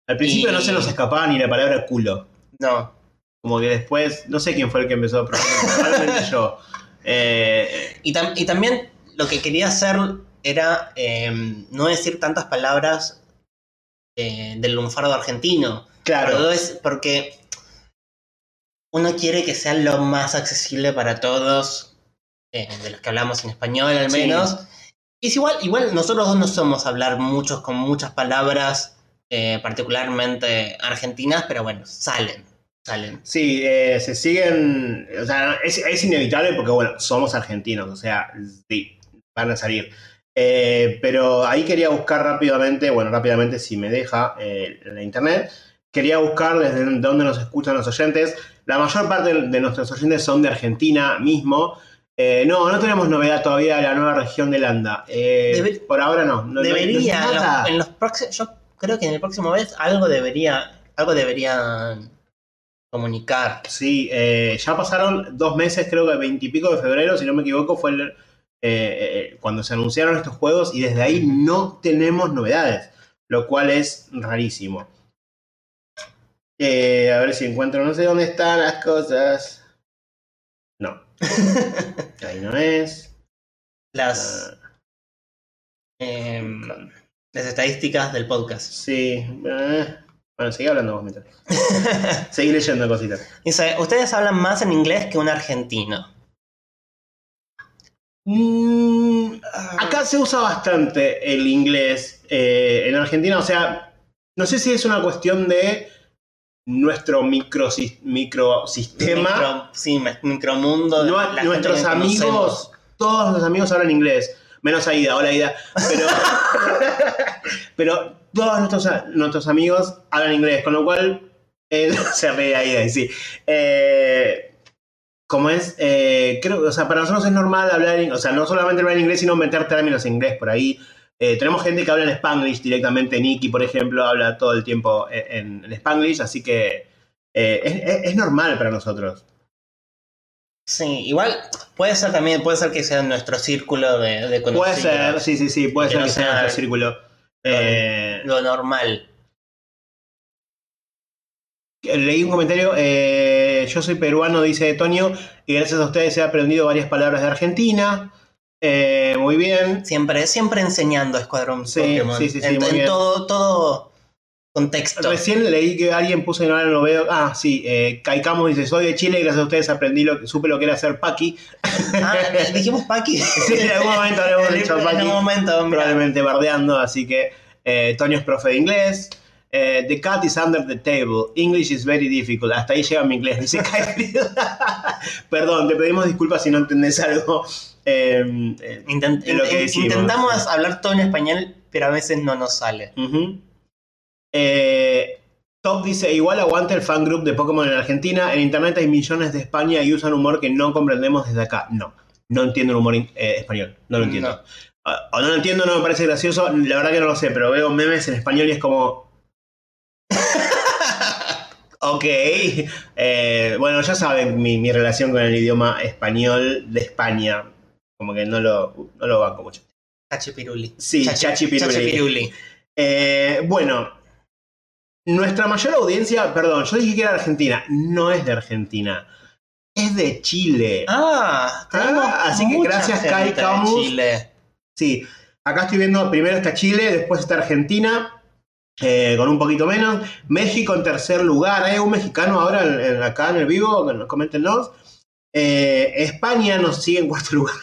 Al principio y- no se nos escapaba ni la palabra culo. No. Como que después, no sé quién fue el que empezó, probablemente, probablemente yo. Eh, Y, tam- y también lo que quería hacer era eh, no decir tantas palabras eh, del lunfardo argentino. claro. Pero es porque uno quiere que sea lo más accesible para todos, eh, de los que hablamos en español al Sí. menos. Y es igual, igual nosotros dos no somos hablar muchos con muchas palabras, eh, particularmente argentinas, pero bueno, salen, salen. Sí, eh, se siguen. O sea, es, es inevitable porque, bueno, somos argentinos, o sea, sí, van a salir. Eh, pero ahí quería buscar rápidamente, bueno, rápidamente, si me deja eh, la internet, quería buscar desde dónde nos escuchan los oyentes. La mayor parte de nuestros oyentes son de Argentina mismo. Eh, no, no tenemos novedad todavía de la nueva región de Landa. Eh, por ahora no. no- Debería, no en los- en yo creo que en el próximo mes algo debería, algo deberían comunicar. Sí, eh, ya pasaron dos meses, creo que veintipico de febrero, si no me equivoco, fue el, cuando se anunciaron estos juegos y desde ahí no tenemos novedades, lo cual es rarísimo. A ver si encuentro, no sé dónde están las cosas. No, ahí no es. Las, Ah, em, las estadísticas del podcast. sí, eh, Bueno, seguí hablando vos mientras. seguí leyendo cositas. Dice, ustedes hablan más en inglés que un argentino. Mm, acá se usa bastante el inglés eh, en Argentina, o sea, no sé si es una cuestión de nuestro microsis- microsistema. Micro, sí, micromundo. No- la nuestros conocemos. amigos, todos los amigos hablan inglés, menos Aida, hola Aida, pero, pero todos nuestros, nuestros amigos hablan inglés, con lo cual él se ríe Aida, y sí. Eh, como es, eh, creo, o sea, para nosotros es normal hablar, o sea, no solamente hablar en inglés, sino meter términos en inglés por ahí. Eh, tenemos gente que habla en Spanglish directamente, Nicky, por ejemplo, habla todo el tiempo en, en Spanglish, así que eh, es- es- es normal para nosotros. Sí, igual puede ser también, puede ser que sea nuestro círculo de, de Puede ser, sí, sí, sí, puede Que ser no que sea sea nuestro círculo. Eh, Lo normal. leí un comentario, eh, yo soy peruano, dice Tonio, y gracias a ustedes he aprendido varias palabras de Argentina. Eh, muy bien. Siempre, siempre enseñando Escuadrón Sí, Pokémon. sí, sí, sí, en muy en bien. todo, todo contexto. Recién leí que alguien puso en ahora no veo. Ah, sí, eh, Caicamos dice, soy de Chile y gracias a ustedes aprendí lo que supe lo que era ser Paqui. Ah, dijimos Paki. Sí, en algún momento habremos dicho En Paqui. algún momento, mira. probablemente bardeando, así que eh, Tonio es profe de inglés. Eh, the cat is under the table. English is very difficult. Hasta ahí llega mi inglés, dice. Perdón, te pedimos disculpas si no entendés algo. Eh, eh, Intent- de lo que in- decimos. intentamos hablar todo en español, pero a veces no nos sale. Eh, Top dice, igual aguanta el fan group de Pokémon en Argentina. En internet hay millones de España y usan humor que no comprendemos desde acá. No, no entiendo el humor eh, español. No lo entiendo. No. Ah, O no lo entiendo, no me parece gracioso. La verdad que no lo sé, pero veo memes en español y es como. ok. Eh, bueno, ya saben mi, mi relación con el idioma español de España. Como que no lo, no lo banco mucho. Chachipiruli. Sí, chachipiruli. Chachipiruli. Eh, bueno, nuestra mayor audiencia, perdón, yo dije que era Argentina. No es de Argentina. Es de Chile. Ah, Ah, así que gracias, Kai Camus. Chile. Sí, acá estoy viendo, primero está Chile, después está Argentina, eh, con un poquito menos. México en tercer lugar. ¿Hay un mexicano ahora en- en- acá en el vivo? Coméntenos. Eh, España nos sigue en cuarto lugar.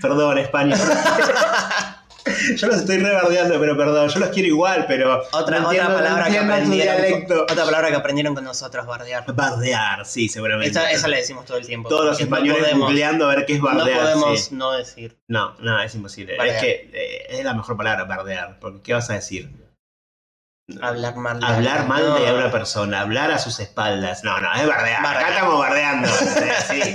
Perdón, España. yo los estoy rebardeando, pero perdón, yo los quiero igual, pero. Otra, no otra no palabra que aprendieron. dialecto. Otra palabra que aprendieron con nosotros, bardear. Bardear, sí, seguramente. Esa, esa la decimos todo el tiempo. Todos los no españoles podemos- googleando a ver qué es No bardear. podemos sí. no decir. No, no, es imposible. Bardear. Es que eh, es la mejor palabra, bardear. Porque, ¿qué vas a decir? Hablar mal de Hablar alguien. mal No. de una persona, hablar a sus espaldas. No, no, es bardear. Bardear. Acá estamos bardeando. sí.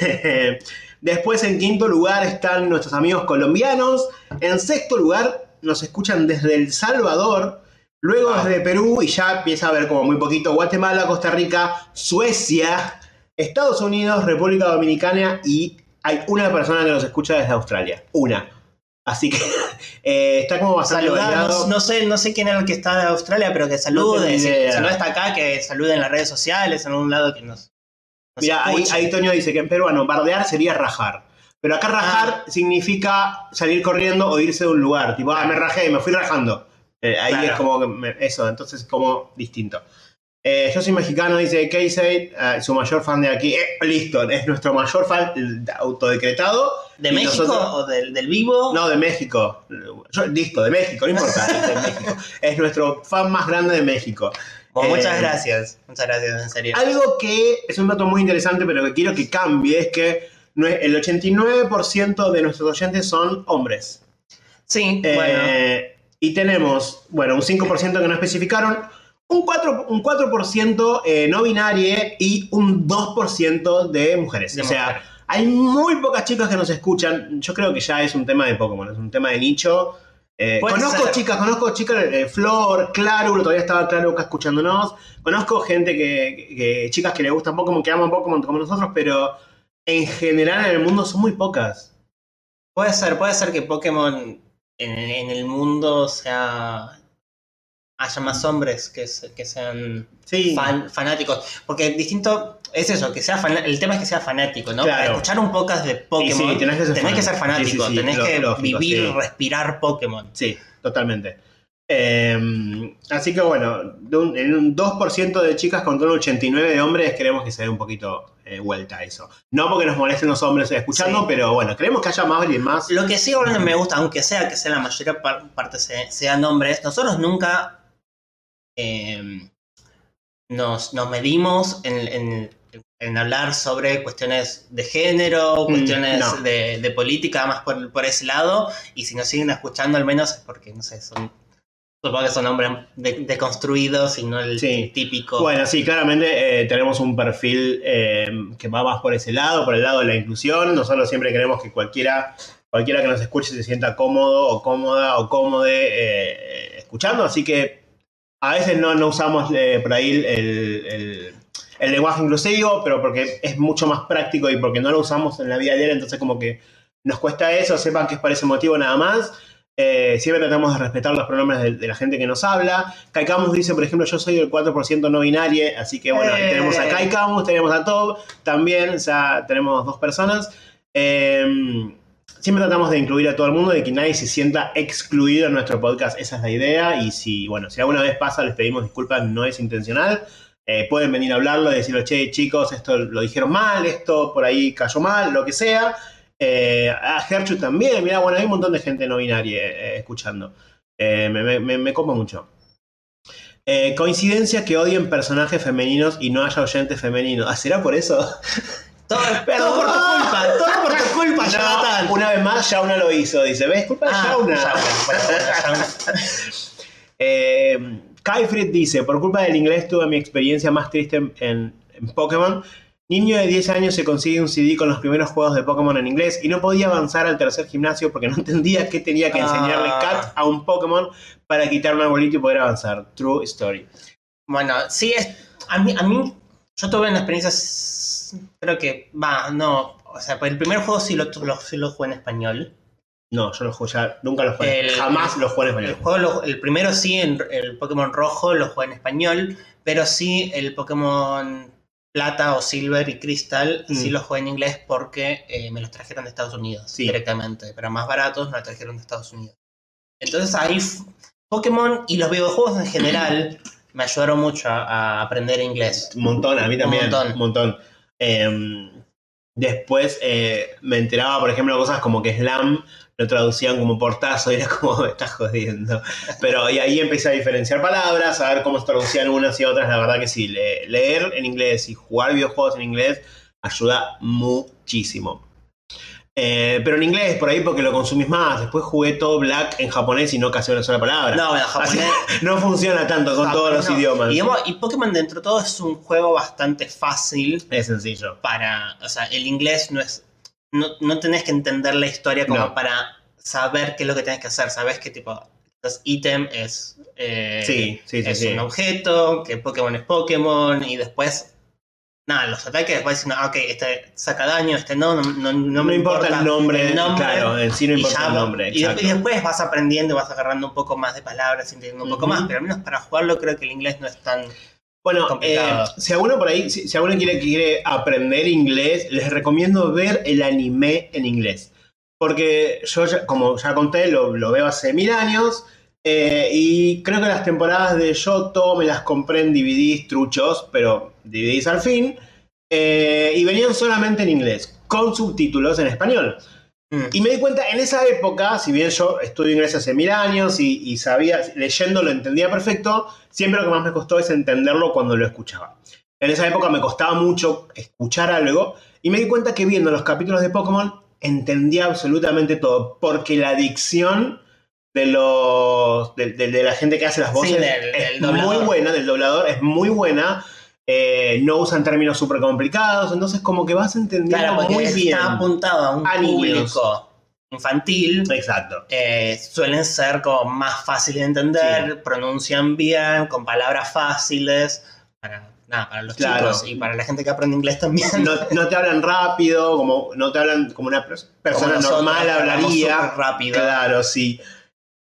Después, en quinto lugar, están nuestros amigos colombianos. En sexto lugar, nos escuchan desde El Salvador. Luego Wow. desde Perú, y ya empieza a ver como muy poquito Guatemala, Costa Rica, Suecia, Estados Unidos, República Dominicana y hay una persona que nos escucha desde Australia. Una. Así que eh, está como bastante Saludar, variado. no, no sé, no sé quién era el que está de Australia, pero que salude. tengo si, no está acá, que salude en las redes sociales, en un lado que nos. Mira, ahí, ahí Toño dice que en peruano bardear sería rajar. Pero acá rajar significa salir corriendo o irse de un lugar. Tipo, ah, me rajé, me fui rajando. Eh, ahí Claro. es como me- eso, entonces es como distinto. Eh, yo soy mexicano, dice Casey, eh, su mayor fan de aquí. Eh, listo, es nuestro mayor fan eh, autodecretado. ¿De México nosotros- o del, del vivo? No, de México. Yo, listo, de México, no importa. es de México. Es nuestro fan más grande de México. Bueno, muchas Eh, gracias. Muchas gracias, en serio. Algo que es un dato muy interesante, pero que quiero que cambie, es que el 89% de nuestros oyentes son hombres. Sí, Eh, bueno. Y tenemos, bueno, un 5% que no especificaron, un 4%, un 4% eh, no binario y un 2% de mujeres. de o sea, mujer. hay muy pocas chicas que nos escuchan. Yo creo que ya es un tema de Pokémon, es un tema de nicho. Eh, conozco ser. chicas, conozco chicas, eh, Flor, Claro, todavía estaba Claro escuchándonos. Conozco gente que, que- chicas que le gustan Pokémon, que aman Pokémon como nosotros, pero en general en el mundo son muy pocas. Puede ser, puede ser que Pokémon en, en el mundo sea. haya más hombres que, se- que sean Sí. fan- fanáticos. Porque distinto es eso, que sea fana- el tema es que sea fanático, ¿no? Claro. Para escuchar un podcast de Pokémon, sí, tenés que ser tenés que fanático. ser fanático, Sí, sí, sí, tenés que lógico, vivir, respirar Pokémon. Sí, totalmente. Eh, así que bueno, de un- en un 2% de chicas contra un 89% de hombres queremos que se dé un poquito eh, vuelta a eso. No porque nos molesten los hombres escuchando, pero bueno, queremos que haya más y más. Lo que sí ahora me gusta, aunque sea que sea la mayoría par- parte se- sean hombres, nosotros nunca eh, nos, nos medimos en, en- en hablar sobre cuestiones de género, Mm, cuestiones no. de, de política, más por, por ese lado. Y si nos siguen escuchando, al menos es porque, no sé, son. Supongo que son hombres de- deconstruidos y no el Sí. típico. Bueno, sí, claramente eh, tenemos un perfil eh, que va más por ese lado, por el lado de la inclusión. Nosotros siempre queremos que cualquiera, cualquiera que nos escuche se sienta cómodo o cómoda o cómode eh, escuchando. Así que a veces no, no usamos por ahí el, el- el lenguaje inclusivo, pero porque es mucho más práctico y porque no lo usamos en la vida diaria, entonces como que nos cuesta eso, sepan que es por ese motivo nada más. Eh, siempre tratamos de respetar los pronombres de, de la gente que nos habla. Kai Camus dice, por ejemplo, yo soy del 4% no binario, así que bueno, Eh. tenemos a Kai Camus, tenemos a Tob, también, o sea, tenemos dos personas. Eh, siempre tratamos de incluir a todo el mundo, de que nadie se sienta excluido en nuestro podcast, esa es la idea. Y si, bueno, si alguna vez pasa, les pedimos disculpas, no es intencional. Eh, pueden venir a hablarlo, decirlo, che, chicos, esto lo dijeron mal, esto por ahí cayó mal, lo que sea. Eh, a Gerchu también, mira, bueno, hay un montón de gente no binaria eh, escuchando. Eh, me, me, como mucho. Coincidencia que odien personajes femeninos y no haya oyentes femeninos. ¿Ah, será por eso? todo, por tu culpa, todo por tu culpa, No, Jonathan. una vez más, Yauna lo hizo. Dice, ¿ves? Culpa de Ah, bueno, bueno, Yauna. Eh, Kaifrid dice, por culpa del inglés tuve mi experiencia más triste en, en- en Pokémon. Niño de 10 años se consigue un CD con los primeros juegos de Pokémon en inglés y no podía avanzar al tercer gimnasio porque no entendía qué tenía que enseñarle Ah. Cat a un Pokémon para quitar un arbolito y poder avanzar. True story. Bueno, sí, es, a, mí, a mí, yo tuve una experiencia, creo que, va, no, o sea, pues el primer juego sí lo, lo, sí lo jugué en español. No, yo lo jugué ya, nunca lo jugué. El- Jamás lo jugué en El, español. juego lo- el primero sí, en, el Pokémon rojo lo jugué en español, pero sí el Pokémon plata o silver y cristal Mm. sí los jugué en inglés porque eh, me los trajeron de Estados Unidos Sí. directamente, pero más baratos me los trajeron de Estados Unidos. Entonces ahí Pokémon y los videojuegos en general me ayudaron mucho a, a aprender inglés. Un montón, a mí también. Un montón. montón. Eh, después eh, me enteraba, por ejemplo, cosas como que Slam lo traducían como portazo y era como, me estás jodiendo. Pero y ahí empecé a diferenciar palabras, a ver cómo se traducían unas y otras. La verdad que sí, le- leer en inglés y jugar videojuegos en inglés ayuda muchísimo. Eh, pero en inglés, por ahí porque lo consumís más. Después jugué todo Black en japonés y no casi una sola palabra. No, bueno, Así japonés. no funciona tanto con todos los no. idiomas. Y Pokémon dentro de todo es un juego bastante fácil Es sencillo. para, o sea, el inglés no es, no, no tenés que entender la historia como No. para saber qué es lo que tenés que hacer, sabes que tipo, los ítem es, eh, Sí, sí, sí, es sí. un objeto, que Pokémon es Pokémon y después, nada, los ataques después dicen, ah, ok, este saca daño, este no, no, no, No, me importa, el nombre, el nombre, claro, en sí no importa ya el nombre, y, después, exacto. y después vas aprendiendo, vas agarrando un poco más de palabras, entendiendo un poco más, pero al menos para jugarlo creo que el inglés no es tan... Bueno, eh, si alguno por ahí, si, si alguno quiere, quiere aprender inglés, les recomiendo ver el anime en inglés. Porque yo, ya- como ya conté, lo, lo veo hace mil años. eh, y creo que las temporadas de Yoto me las compré en DVDs truchos, pero DVDs al fin. eh, y venían solamente en inglés, con subtítulos en español. Mm. Y me di cuenta, en esa época, si bien yo estudio inglés hace mil años y, y sabía, leyendo lo entendía perfecto, siempre lo que más me costó es entenderlo cuando lo escuchaba. En esa época me costaba mucho escuchar algo y me di cuenta que viendo los capítulos de Pokémon entendía absolutamente todo, porque la dicción de los de, de- de la gente que hace las Sí, voces del- es del muy buena, del doblador, es muy buena. Eh, no usan términos súper complicados, entonces como que vas entendiendo Claro, porque muy está bien. apuntado a un A público infantil, Exacto. eh, suelen ser como más fácil de entender, pronuncian bien, con palabras fáciles, para, nada, para los Claro. chicos y para la gente que aprende inglés también. no, no te hablan rápido, como no te hablan como una pers- persona nosotros, normal hablaría. rápido. Claro, sí.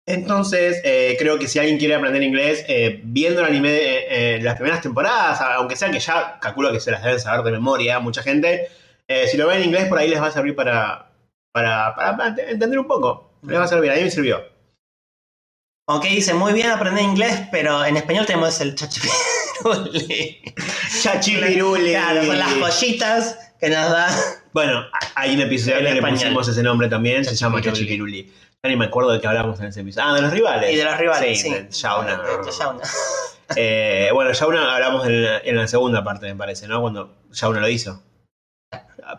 Entonces, eh, creo que si alguien quiere aprender inglés, eh, viendo el anime eh, eh, las primeras temporadas, aunque sea que ya calculo que se las deben saber de memoria mucha gente, si lo ven en inglés por ahí les va a servir para, para, entender un poco. Les va a servir, a mí me sirvió. Ok, dice muy bien aprender inglés, pero en español tenemos el chachipiruli. Chachipiruli. Claro, son las joyitas que nos da. Bueno, hay un episodio En que le pusimos ese nombre también, se llama Chachipiruli. Ya ni me acuerdo de qué hablamos en ese episodio. Ah, de los rivales. Y de los rivales, sí. de Shauna. De- de Shauna. Eh, bueno, Shauna hablamos en la, en la segunda parte, me parece, ¿no? Cuando Shauna lo hizo.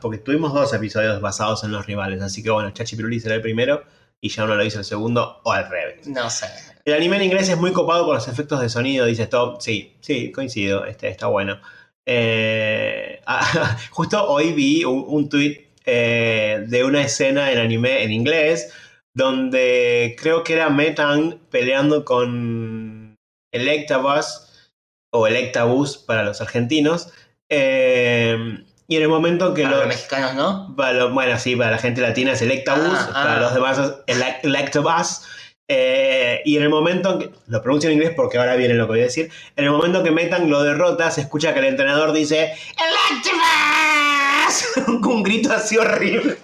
Porque tuvimos dos episodios basados en los rivales, así que bueno, Chachi Piruli será el primero y Shauna lo hizo el segundo o al revés. No sé. El anime en inglés es muy copado con los efectos de sonido, dice Top. Sí, sí, coincido, este, está bueno. Eh, ah, justo hoy vi un, un tweet eh, de una escena en anime en inglés donde creo que era Metan peleando con Electabuzz o Electabuzz para los argentinos. eh, y en el momento que Para lo, los mexicanos, ¿no? para lo- bueno, sí, para la gente latina es Electabuzz, Ah, ah. para los demás es Elec- Electabuzz. Eh, y en el momento en que, lo pronuncio en inglés porque ahora viene lo que voy a decir, en el momento que Metan lo derrota, se escucha que el entrenador dice Electabuzz, con un grito así horrible.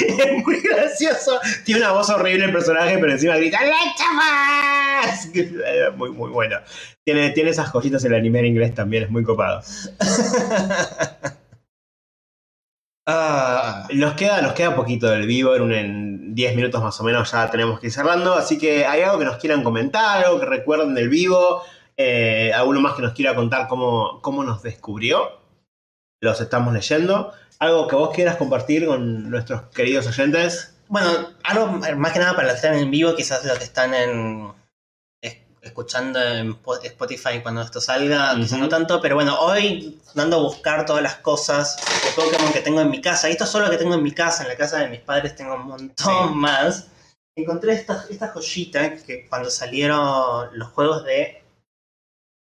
es muy gracioso. Tiene una voz horrible el personaje, pero encima grita Electabuzz. Que, eh, Muy, muy bueno. Tiene, tiene esas cositas el anime en inglés también, es muy copado. Ah, Nos queda, nos queda poquito del vivo, en 10 minutos más o menos ya tenemos que ir cerrando, así que hay algo que nos quieran comentar, algo que recuerden del vivo, eh, alguno más que nos quiera contar cómo, cómo nos descubrió, los estamos leyendo, algo que vos quieras compartir con nuestros queridos oyentes. bueno, algo más que nada para los que están en vivo, quizás los que están en es- escuchando en Po- Spotify cuando esto salga, quizás no tanto, pero bueno, hoy dando a buscar todas las cosas de Pokémon que tengo en mi casa, y esto es solo lo que tengo en mi casa, en la casa de mis padres tengo un montón Sí. más. Encontré esta, esta joyita que cuando salieron los juegos de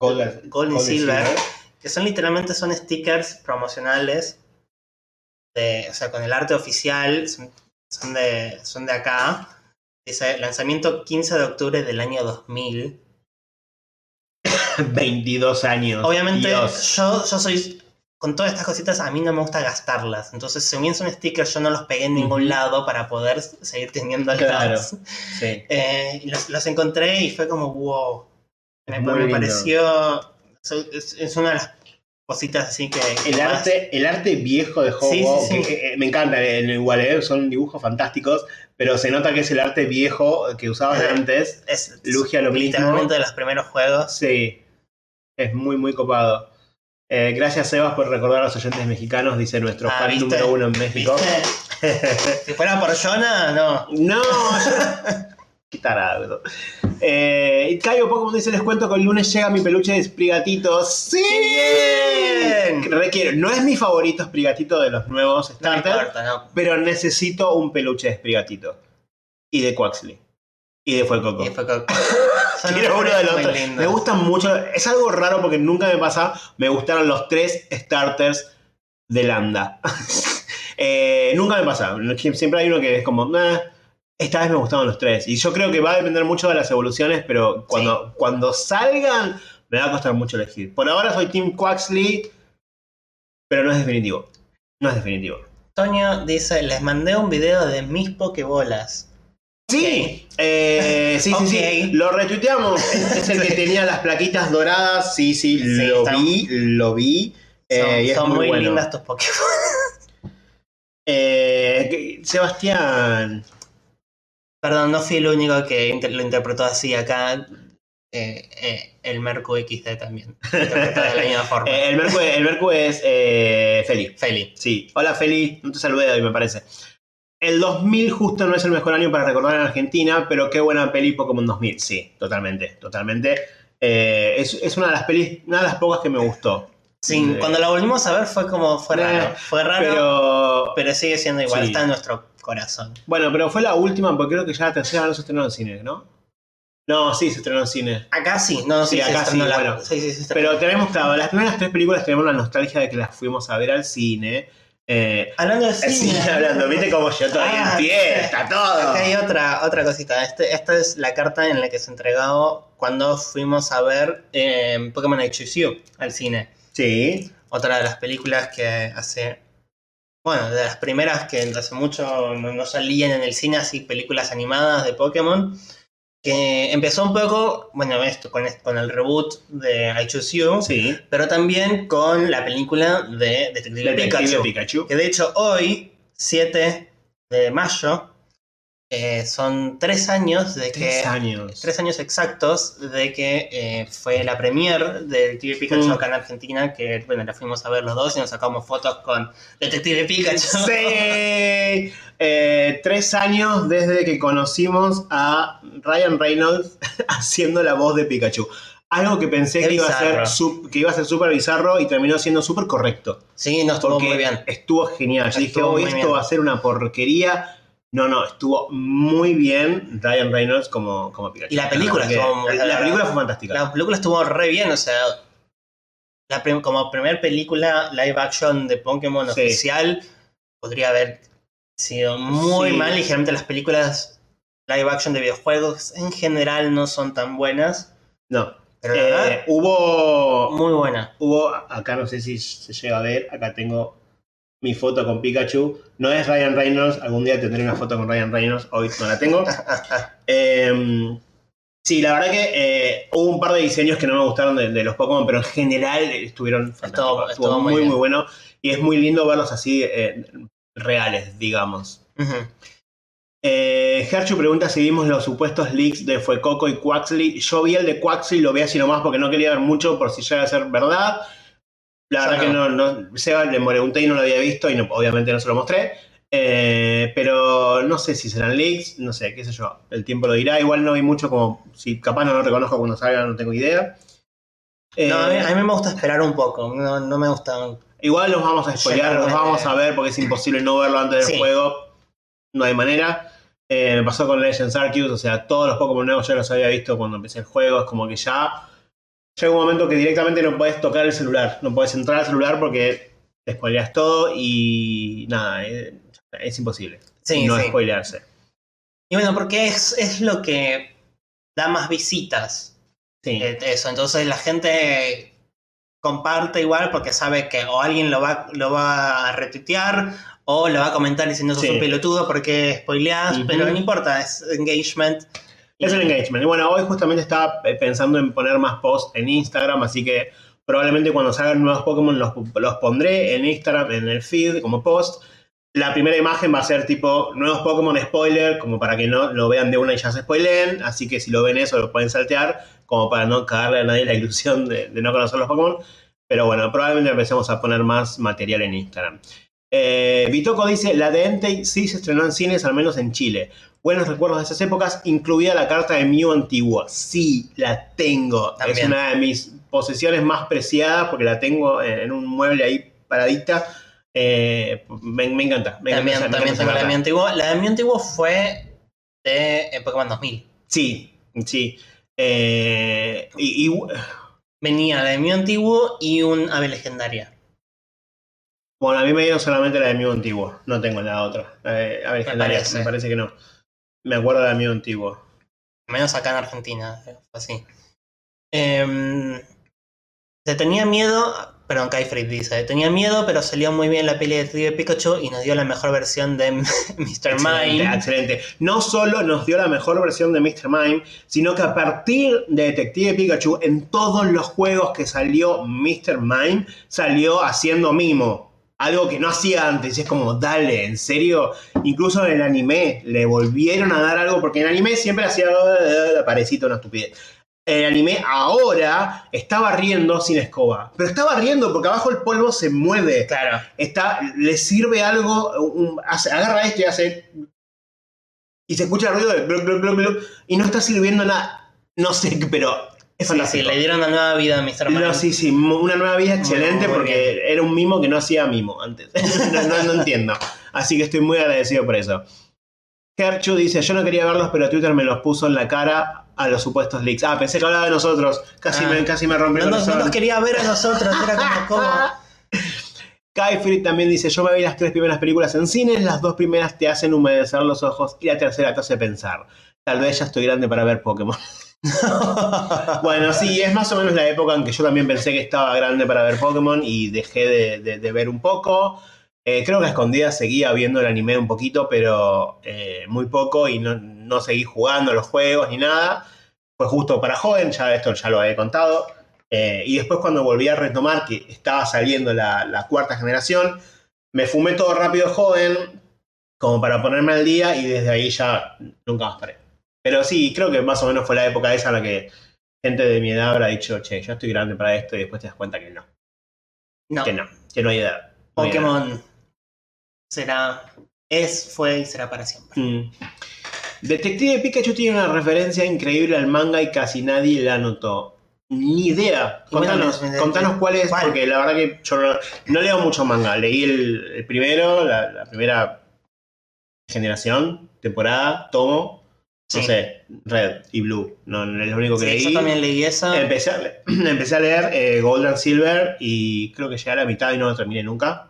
Gold, Gold y Silver, que son literalmente son stickers promocionales de, o sea, con el arte oficial, son, son de, son de acá. Dice lanzamiento 15 de octubre del año 2000. 22 años. Obviamente Dios. yo, yo soy, con todas estas cositas a mí no me gusta gastarlas. Entonces si bien son stickers yo no los pegué en ningún lado para poder seguir teniéndolos. Claro. Sí. Eh, los, los encontré y fue como wow. Me, lindo. Es, es una de las cositas así que... El más- arte, el arte viejo de Hobo, Sí, sí, sí. que, eh, me encanta, en igual, eh, son dibujos fantásticos, pero se nota que es el arte viejo que usaban Eh, antes. es Lugia lo mismo. de los primeros juegos. Sí, es muy, muy copado. Eh, gracias, Sebas, por recordar a los oyentes mexicanos, dice nuestro Ah, fan ¿viste? número uno en México. Si fuera por Jonah, no. no, qué tarado. Eh, y Cayo Pokémon dice: Les cuento que el lunes llega mi peluche de Sprigatito. ¡Sí! bien! Requiero, no es mi favorito Sprigatito de los nuevos No starters. importa, no. Pero necesito un peluche de Sprigatito. Y de Quaxley. Y de Fuecoco. Y fue co- Son Quiero uno de los tres. Me gustan mucho. Es algo raro porque nunca me pasa. Me gustaron los tres starters de Lambda. Eh, nunca me pasa. Siempre hay uno que es como. "Nah". Esta vez me gustaron los tres. Y yo creo que va a depender mucho de las evoluciones. Pero cuando, cuando salgan, me va a costar mucho elegir. Por ahora soy Team Quaxley. Pero no es definitivo. No es definitivo. Toño dice, les mandé un video de mis pokebolas. Sí, eh, sí, sí, sí. Ok. Lo retuiteamos. Es el que tenía las plaquitas doradas. Sí, sí, Sí, lo están- vi, lo vi. Son, eh, son muy, bueno. lindas tus pokebolas. Eh, Sebastián. Perdón, no fui el único que inter- lo interpretó así acá. Eh, eh, el Mercu XD también. Interpretó de la misma forma. eh, el Mercu, el Mercu es Feli. Feli. Sí. Hola Feli, no te saludé hoy, me parece. El 2000 justo no es el mejor año para recordar en Argentina, pero qué buena peli Pokémon 2000. Sí, totalmente, totalmente. Es, es una de las pelis, una de las pocas que me gustó. Sí, cuando la volvimos a ver fue como, fue raro. Fue raro, pero, Pero sigue siendo igual, Sí. está en nuestro corazón. Bueno, pero fue la última, porque creo que ya la tercera no se estrenó en cine, ¿no? No, sí, se estrenó en cine. Acá sí, no, Sí, sí, se acá estrenó sí, la- bueno. sí, sí, se. Pero tenemos, claro, las primeras tres películas tenemos la nostalgia de que las fuimos a ver al cine. Eh, Hablando de sí, cine, hablando, viste como yo todavía Ah, en fiesta, todo. acá hay otra, otra cosita. Este, esta es la carta en la que se entregó cuando fuimos a ver eh, Pokémon You al cine. Sí, Otra de las películas que hace. Bueno, de las primeras que hace mucho no, no salían en el cine, así películas animadas de Pokémon. que empezó un poco, bueno, esto, con, el reboot de I Choose You, Sí. pero también con la película de Detective Detective Pikachu. Pikachu. Que de hecho hoy, 7 de mayo, eh, son tres años de que... Tres años. Tres años exactos de que eh, fue la premier de Detective Pikachu Mm. acá en Argentina, que bueno, la fuimos a ver los dos y nos sacamos fotos con Detective Pikachu. Sí. Eh, tres años desde que conocimos a Ryan Reynolds haciendo la voz de Pikachu. Algo que pensé Qué que iba, a ser, que iba a ser súper bizarro y terminó siendo súper correcto. Sí, no estuvo muy bien. estuvo genial. Yo dije, oh, esto bien. va a ser una porquería. No, no, estuvo muy bien Ryan Reynolds como, como Pikachu. Y la película estuvo muy- La, la película fue fantástica. La película estuvo re bien, o sea, la prim- como primer película live action de Pokémon Sí. oficial podría haber sido muy Sí. mal. Ligeramente las películas live action de videojuegos en general no son tan buenas, No. pero la Eh, verdad, hubo, muy buena. hubo, acá no sé si se llega a ver, acá tengo mi foto con Pikachu. No es Ryan Reynolds, algún día tendré una foto con Ryan Reynolds, hoy no la tengo. Eh, sí, la verdad que eh, hubo un par de diseños que no me gustaron de, de los Pokémon, pero en general estuvieron fantásticos. estuvo muy muy, bien. muy bueno. Y es muy lindo verlos así eh, reales, digamos. Eh, Herchu pregunta si vimos los supuestos leaks de Fuecoco y Quaxley. Yo vi el de Quaxley, lo vi así nomás porque no quería ver mucho por si llega a ser verdad. La Yo verdad que no. no, Seba le pregunté y no lo había visto y no- obviamente no se lo mostré. Eh, pero no sé si serán leaks, no sé, qué sé yo. El tiempo lo dirá. Igual no vi mucho como si capaz no lo reconozco cuando salga, no tengo idea. Eh, No, a, mí, a mí me gusta esperar un poco, no, no me gusta... Igual los vamos a spoilear, los vamos a ver porque es imposible no verlo antes del Sí. juego. No hay manera. Eh, me pasó con Legends Arceus, o sea, todos los Pokémon nuevos ya los había visto cuando empecé el juego. Es como que ya llega un momento que directamente no puedes tocar el celular. No puedes entrar al celular porque te spoileas todo y nada, eh, es imposible Sí, no sí. spoilearse. Y bueno, porque es, es lo que da más visitas. Sí. eh, eso, entonces la gente comparte igual porque sabe que o alguien lo va, lo va a retuitear o lo va a comentar diciendo sos Sí. un pelotudo porque spoileás, pero no importa, es engagement. Es un engagement. Bueno, hoy justamente estaba eh, pensando en poner más posts en Instagram, así que probablemente cuando salgan nuevos Pokémon los, los pondré en Instagram, en el feed, como post. La primera imagen va a ser tipo nuevos Pokémon spoiler, como para que no lo vean de una y ya se spoileen. Así que si lo ven eso, lo pueden saltear, como para no cagarle a nadie la ilusión de, de no conocer los Pokémon. Pero bueno, probablemente empecemos a poner más material en Instagram. Eh, Bitoco dice, la de Entei sí se estrenó en cines, al menos en Chile. Buenos recuerdos de esas épocas, incluida la carta de Mew antiguo. Sí, la tengo. Es una de mis posesiones más preciadas porque la tengo en, un mueble ahí paradita. Eh, me, me encanta. Me también encanta me tengo la de mi carta. antiguo. La de mi antiguo fue de Pokémon 2000. Sí, sí. Eh, y, y, Venía la de mi antiguo y un ave legendaria. bueno, a mí me dieron solamente la de Mew antiguo. No tengo la otra. La de- a ver, Me legendaria, parece. me parece que no. Me acuerdo de Mew antiguo. Menos acá en Argentina, eh, así. Em, se tenía miedo, perdón, Kaifrid dice, tenía miedo, pero salió muy bien la peli de Detective Pikachu y nos dio la mejor versión de Mr. Mime. excelente. No solo nos dio la mejor versión de Mr. Mime, sino que a partir de Detective Pikachu, en todos los juegos que salió Mr. Mime, salió haciendo mimo. Algo que no hacía antes. Y es como, dale, ¿en serio? Incluso en el anime le volvieron a dar algo, porque en el anime siempre hacía "Ah, parecito una estupidez. En el anime ahora estaba riendo sin escoba. Pero estaba riendo porque abajo el polvo se mueve Claro, está, le sirve algo, un- hace- agarra esto y hace. Y se escucha el ruido de gluc, gluc, gluc, y no está sirviendo nada. No sé, pero es sí, sí, fantástico. le dieron una nueva vida a Mr. Mime. No, sí, sí, una nueva vida excelente Muy porque era un mimo que no hacía mimo antes. no, no- no entiendo. Así que estoy muy agradecido por eso. Kerchu dice, yo no quería verlos, pero Twitter me los puso en la cara a los supuestos leaks. Ah, pensé que hablaba de nosotros. Casi, Ah. me, casi me rompió no, el nos, no corazón. nos quería ver a nosotros, era como, como Kai Fried también dice, yo me vi las tres primeras películas en cines, las dos primeras te hacen humedecer los ojos y la tercera te hace pensar. Tal vez ya estoy grande para ver Pokémon. bueno, sí, es más o menos la época en que yo también pensé que estaba grande para ver Pokémon y dejé de, ver un poco. Eh, creo que a escondidas seguía viendo el anime un poquito, pero eh, muy poco y no, no seguí jugando los juegos ni nada. Fue justo para joven, ya esto ya lo había contado. Eh, y después cuando volví a retomar, que estaba saliendo la, la cuarta generación, me fumé todo rápido joven, como para ponerme al día, y desde ahí ya nunca más paré. Pero sí, creo que más o menos fue la época esa en la que gente de mi edad habrá dicho, che, yo estoy grande para esto, y después te das cuenta que no, No, que no, que no hay edad. No hay edad. Pokémon será, es, fue y será para siempre. Mm. Detective Pikachu tiene una referencia increíble al manga y casi nadie la notó. Ni idea. Bueno, Contanos, cuál es, ¿cuál? porque la verdad que yo no, no leo mucho manga. Leí el, el primero, la, la primera generación, temporada, tomo. No sé, Red y Blue. No, no es lo único que Sí, leí. yo también leí eso. Empecé a, le- empecé a leer eh, Gold and Silver y creo que llegué a la mitad y no lo terminé nunca.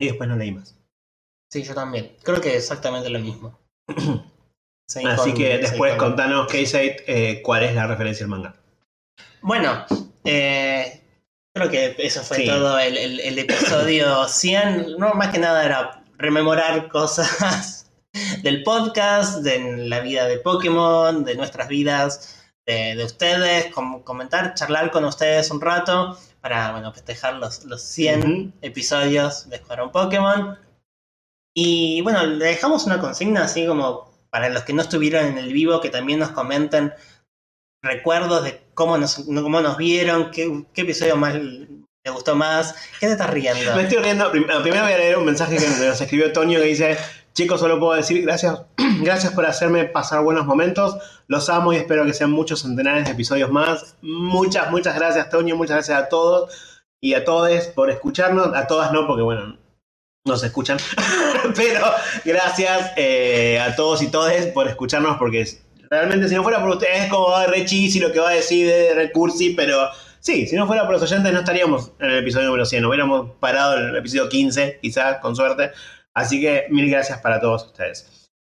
Y después no leí más. Sí, yo también. Creo que exactamente lo mismo. Sí, Así que después con- contanos, K-Site, eh, cuál es la referencia al manga. Bueno, eh, creo que eso fue Sí. todo el, el- el episodio 100. No, más que nada era rememorar cosas del podcast, de la vida de Pokémon, de nuestras vidas, de, de ustedes, com- comentar, charlar con ustedes un rato para bueno, festejar los, los 100 Ujú. episodios de Escuadrón Pokémon. Y bueno, le dejamos una consigna así como para los que no estuvieron en el vivo, que también nos comenten recuerdos de cómo nos, cómo nos vieron, qué, qué episodio más le gustó más. ¿Qué te estás riendo? Me estoy riendo. Prim- Primero voy a leer un mensaje que nos escribió Toño que dice: Chicos, solo puedo decir gracias, gracias por hacerme pasar buenos momentos. Los amo y espero que sean muchos centenares de episodios más. Muchas, muchas gracias, Toño. Muchas gracias a todos y a todos por escucharnos. A todas no, porque bueno, no se escuchan. Pero gracias eh, a todos y todes por escucharnos, porque realmente si no fuera por ustedes es como "Ay, re cheesy lo que va a decir de re cursi, pero sí, si no fuera por los oyentes no estaríamos en el episodio número 100, hubiéramos parado en el episodio 15, quizás, con suerte. Así que mil gracias para todos ustedes.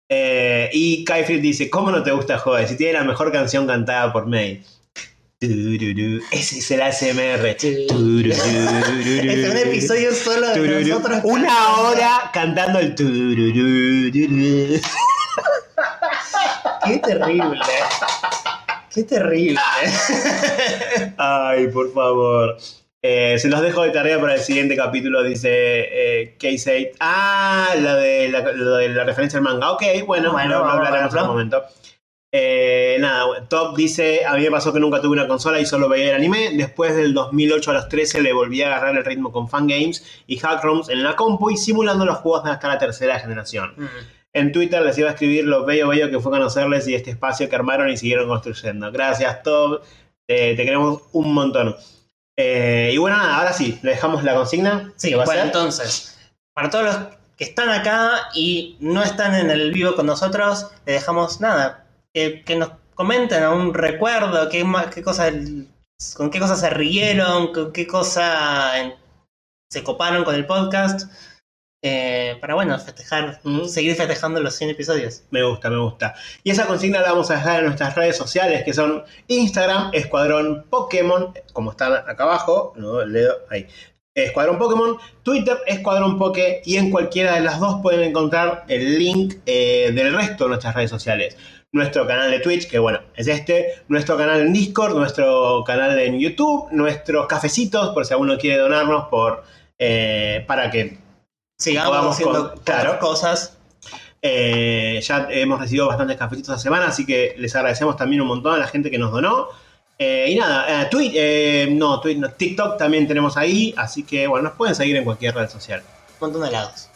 Eh, y Kaifield dice, ¿cómo no te gusta Joder? Si tiene la mejor canción cantada por May. Ese es el ASMR. Es un episodio solo de nosotros. Una hora cantando el. Qué terrible. Qué terrible. Ay, por favor. Eh, se los dejo de tarea para el siguiente capítulo, dice eh, K-Sate. Ah, la de la, lo de la referencia al manga. Ok, bueno, Bueno, lo, lo hablaremos en otro momento. Eh, nada, Top dice, a mí me pasó que nunca tuve una consola y solo veía el anime. Después del 2008 a los 13 le volví a agarrar el ritmo con fangames y hackrooms en la compu y simulando los juegos hasta la tercera generación. Mm. En Twitter les iba a escribir lo bello bello que fue conocerles y este espacio que armaron y siguieron construyendo. Gracias, Top. Eh, te queremos un montón. Eh, y bueno, nada, ahora sí, le dejamos la consigna. Sí, ¿Qué va a ser? entonces, para todos los que están acá y no están en el vivo con nosotros, le dejamos nada, que, que nos comenten un recuerdo, qué, más, qué cosa, con qué cosas se rieron, con qué cosa se coparon con el podcast, eh, para bueno, festejar, seguir festejando los 100 episodios. Me gusta, me gusta. Y esa consigna la vamos a dejar en nuestras redes sociales, que son Instagram, Escuadrón Pokémon, como están acá abajo, no leo ahí. Escuadrón Pokémon, Twitter, Escuadrón Poké, y en cualquiera de las dos pueden encontrar el link eh, del resto de nuestras redes sociales. Nuestro canal de Twitch, que bueno, es este, nuestro canal en Discord, nuestro canal en YouTube, nuestros cafecitos, por si alguno quiere donarnos por, eh, para que Sigamos haciendo con- claro. otras cosas. Eh, ya hemos recibido bastantes cafecitos esta semana, así que les agradecemos también un montón a la gente que nos donó. Eh, y nada, eh, Tweet, eh, no, Tweet, no, TikTok también tenemos ahí, así que bueno, nos pueden seguir en cualquier red social. Un montón de helados.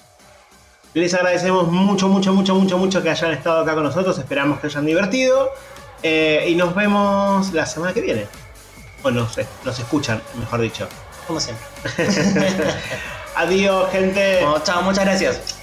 Les agradecemos mucho, mucho, mucho, mucho, mucho que hayan estado acá con nosotros. Esperamos que hayan divertido. Y nos vemos la semana que viene. O nos, nos escuchan, mejor dicho. Como siempre. Adiós, gente. Chao, muchas gracias.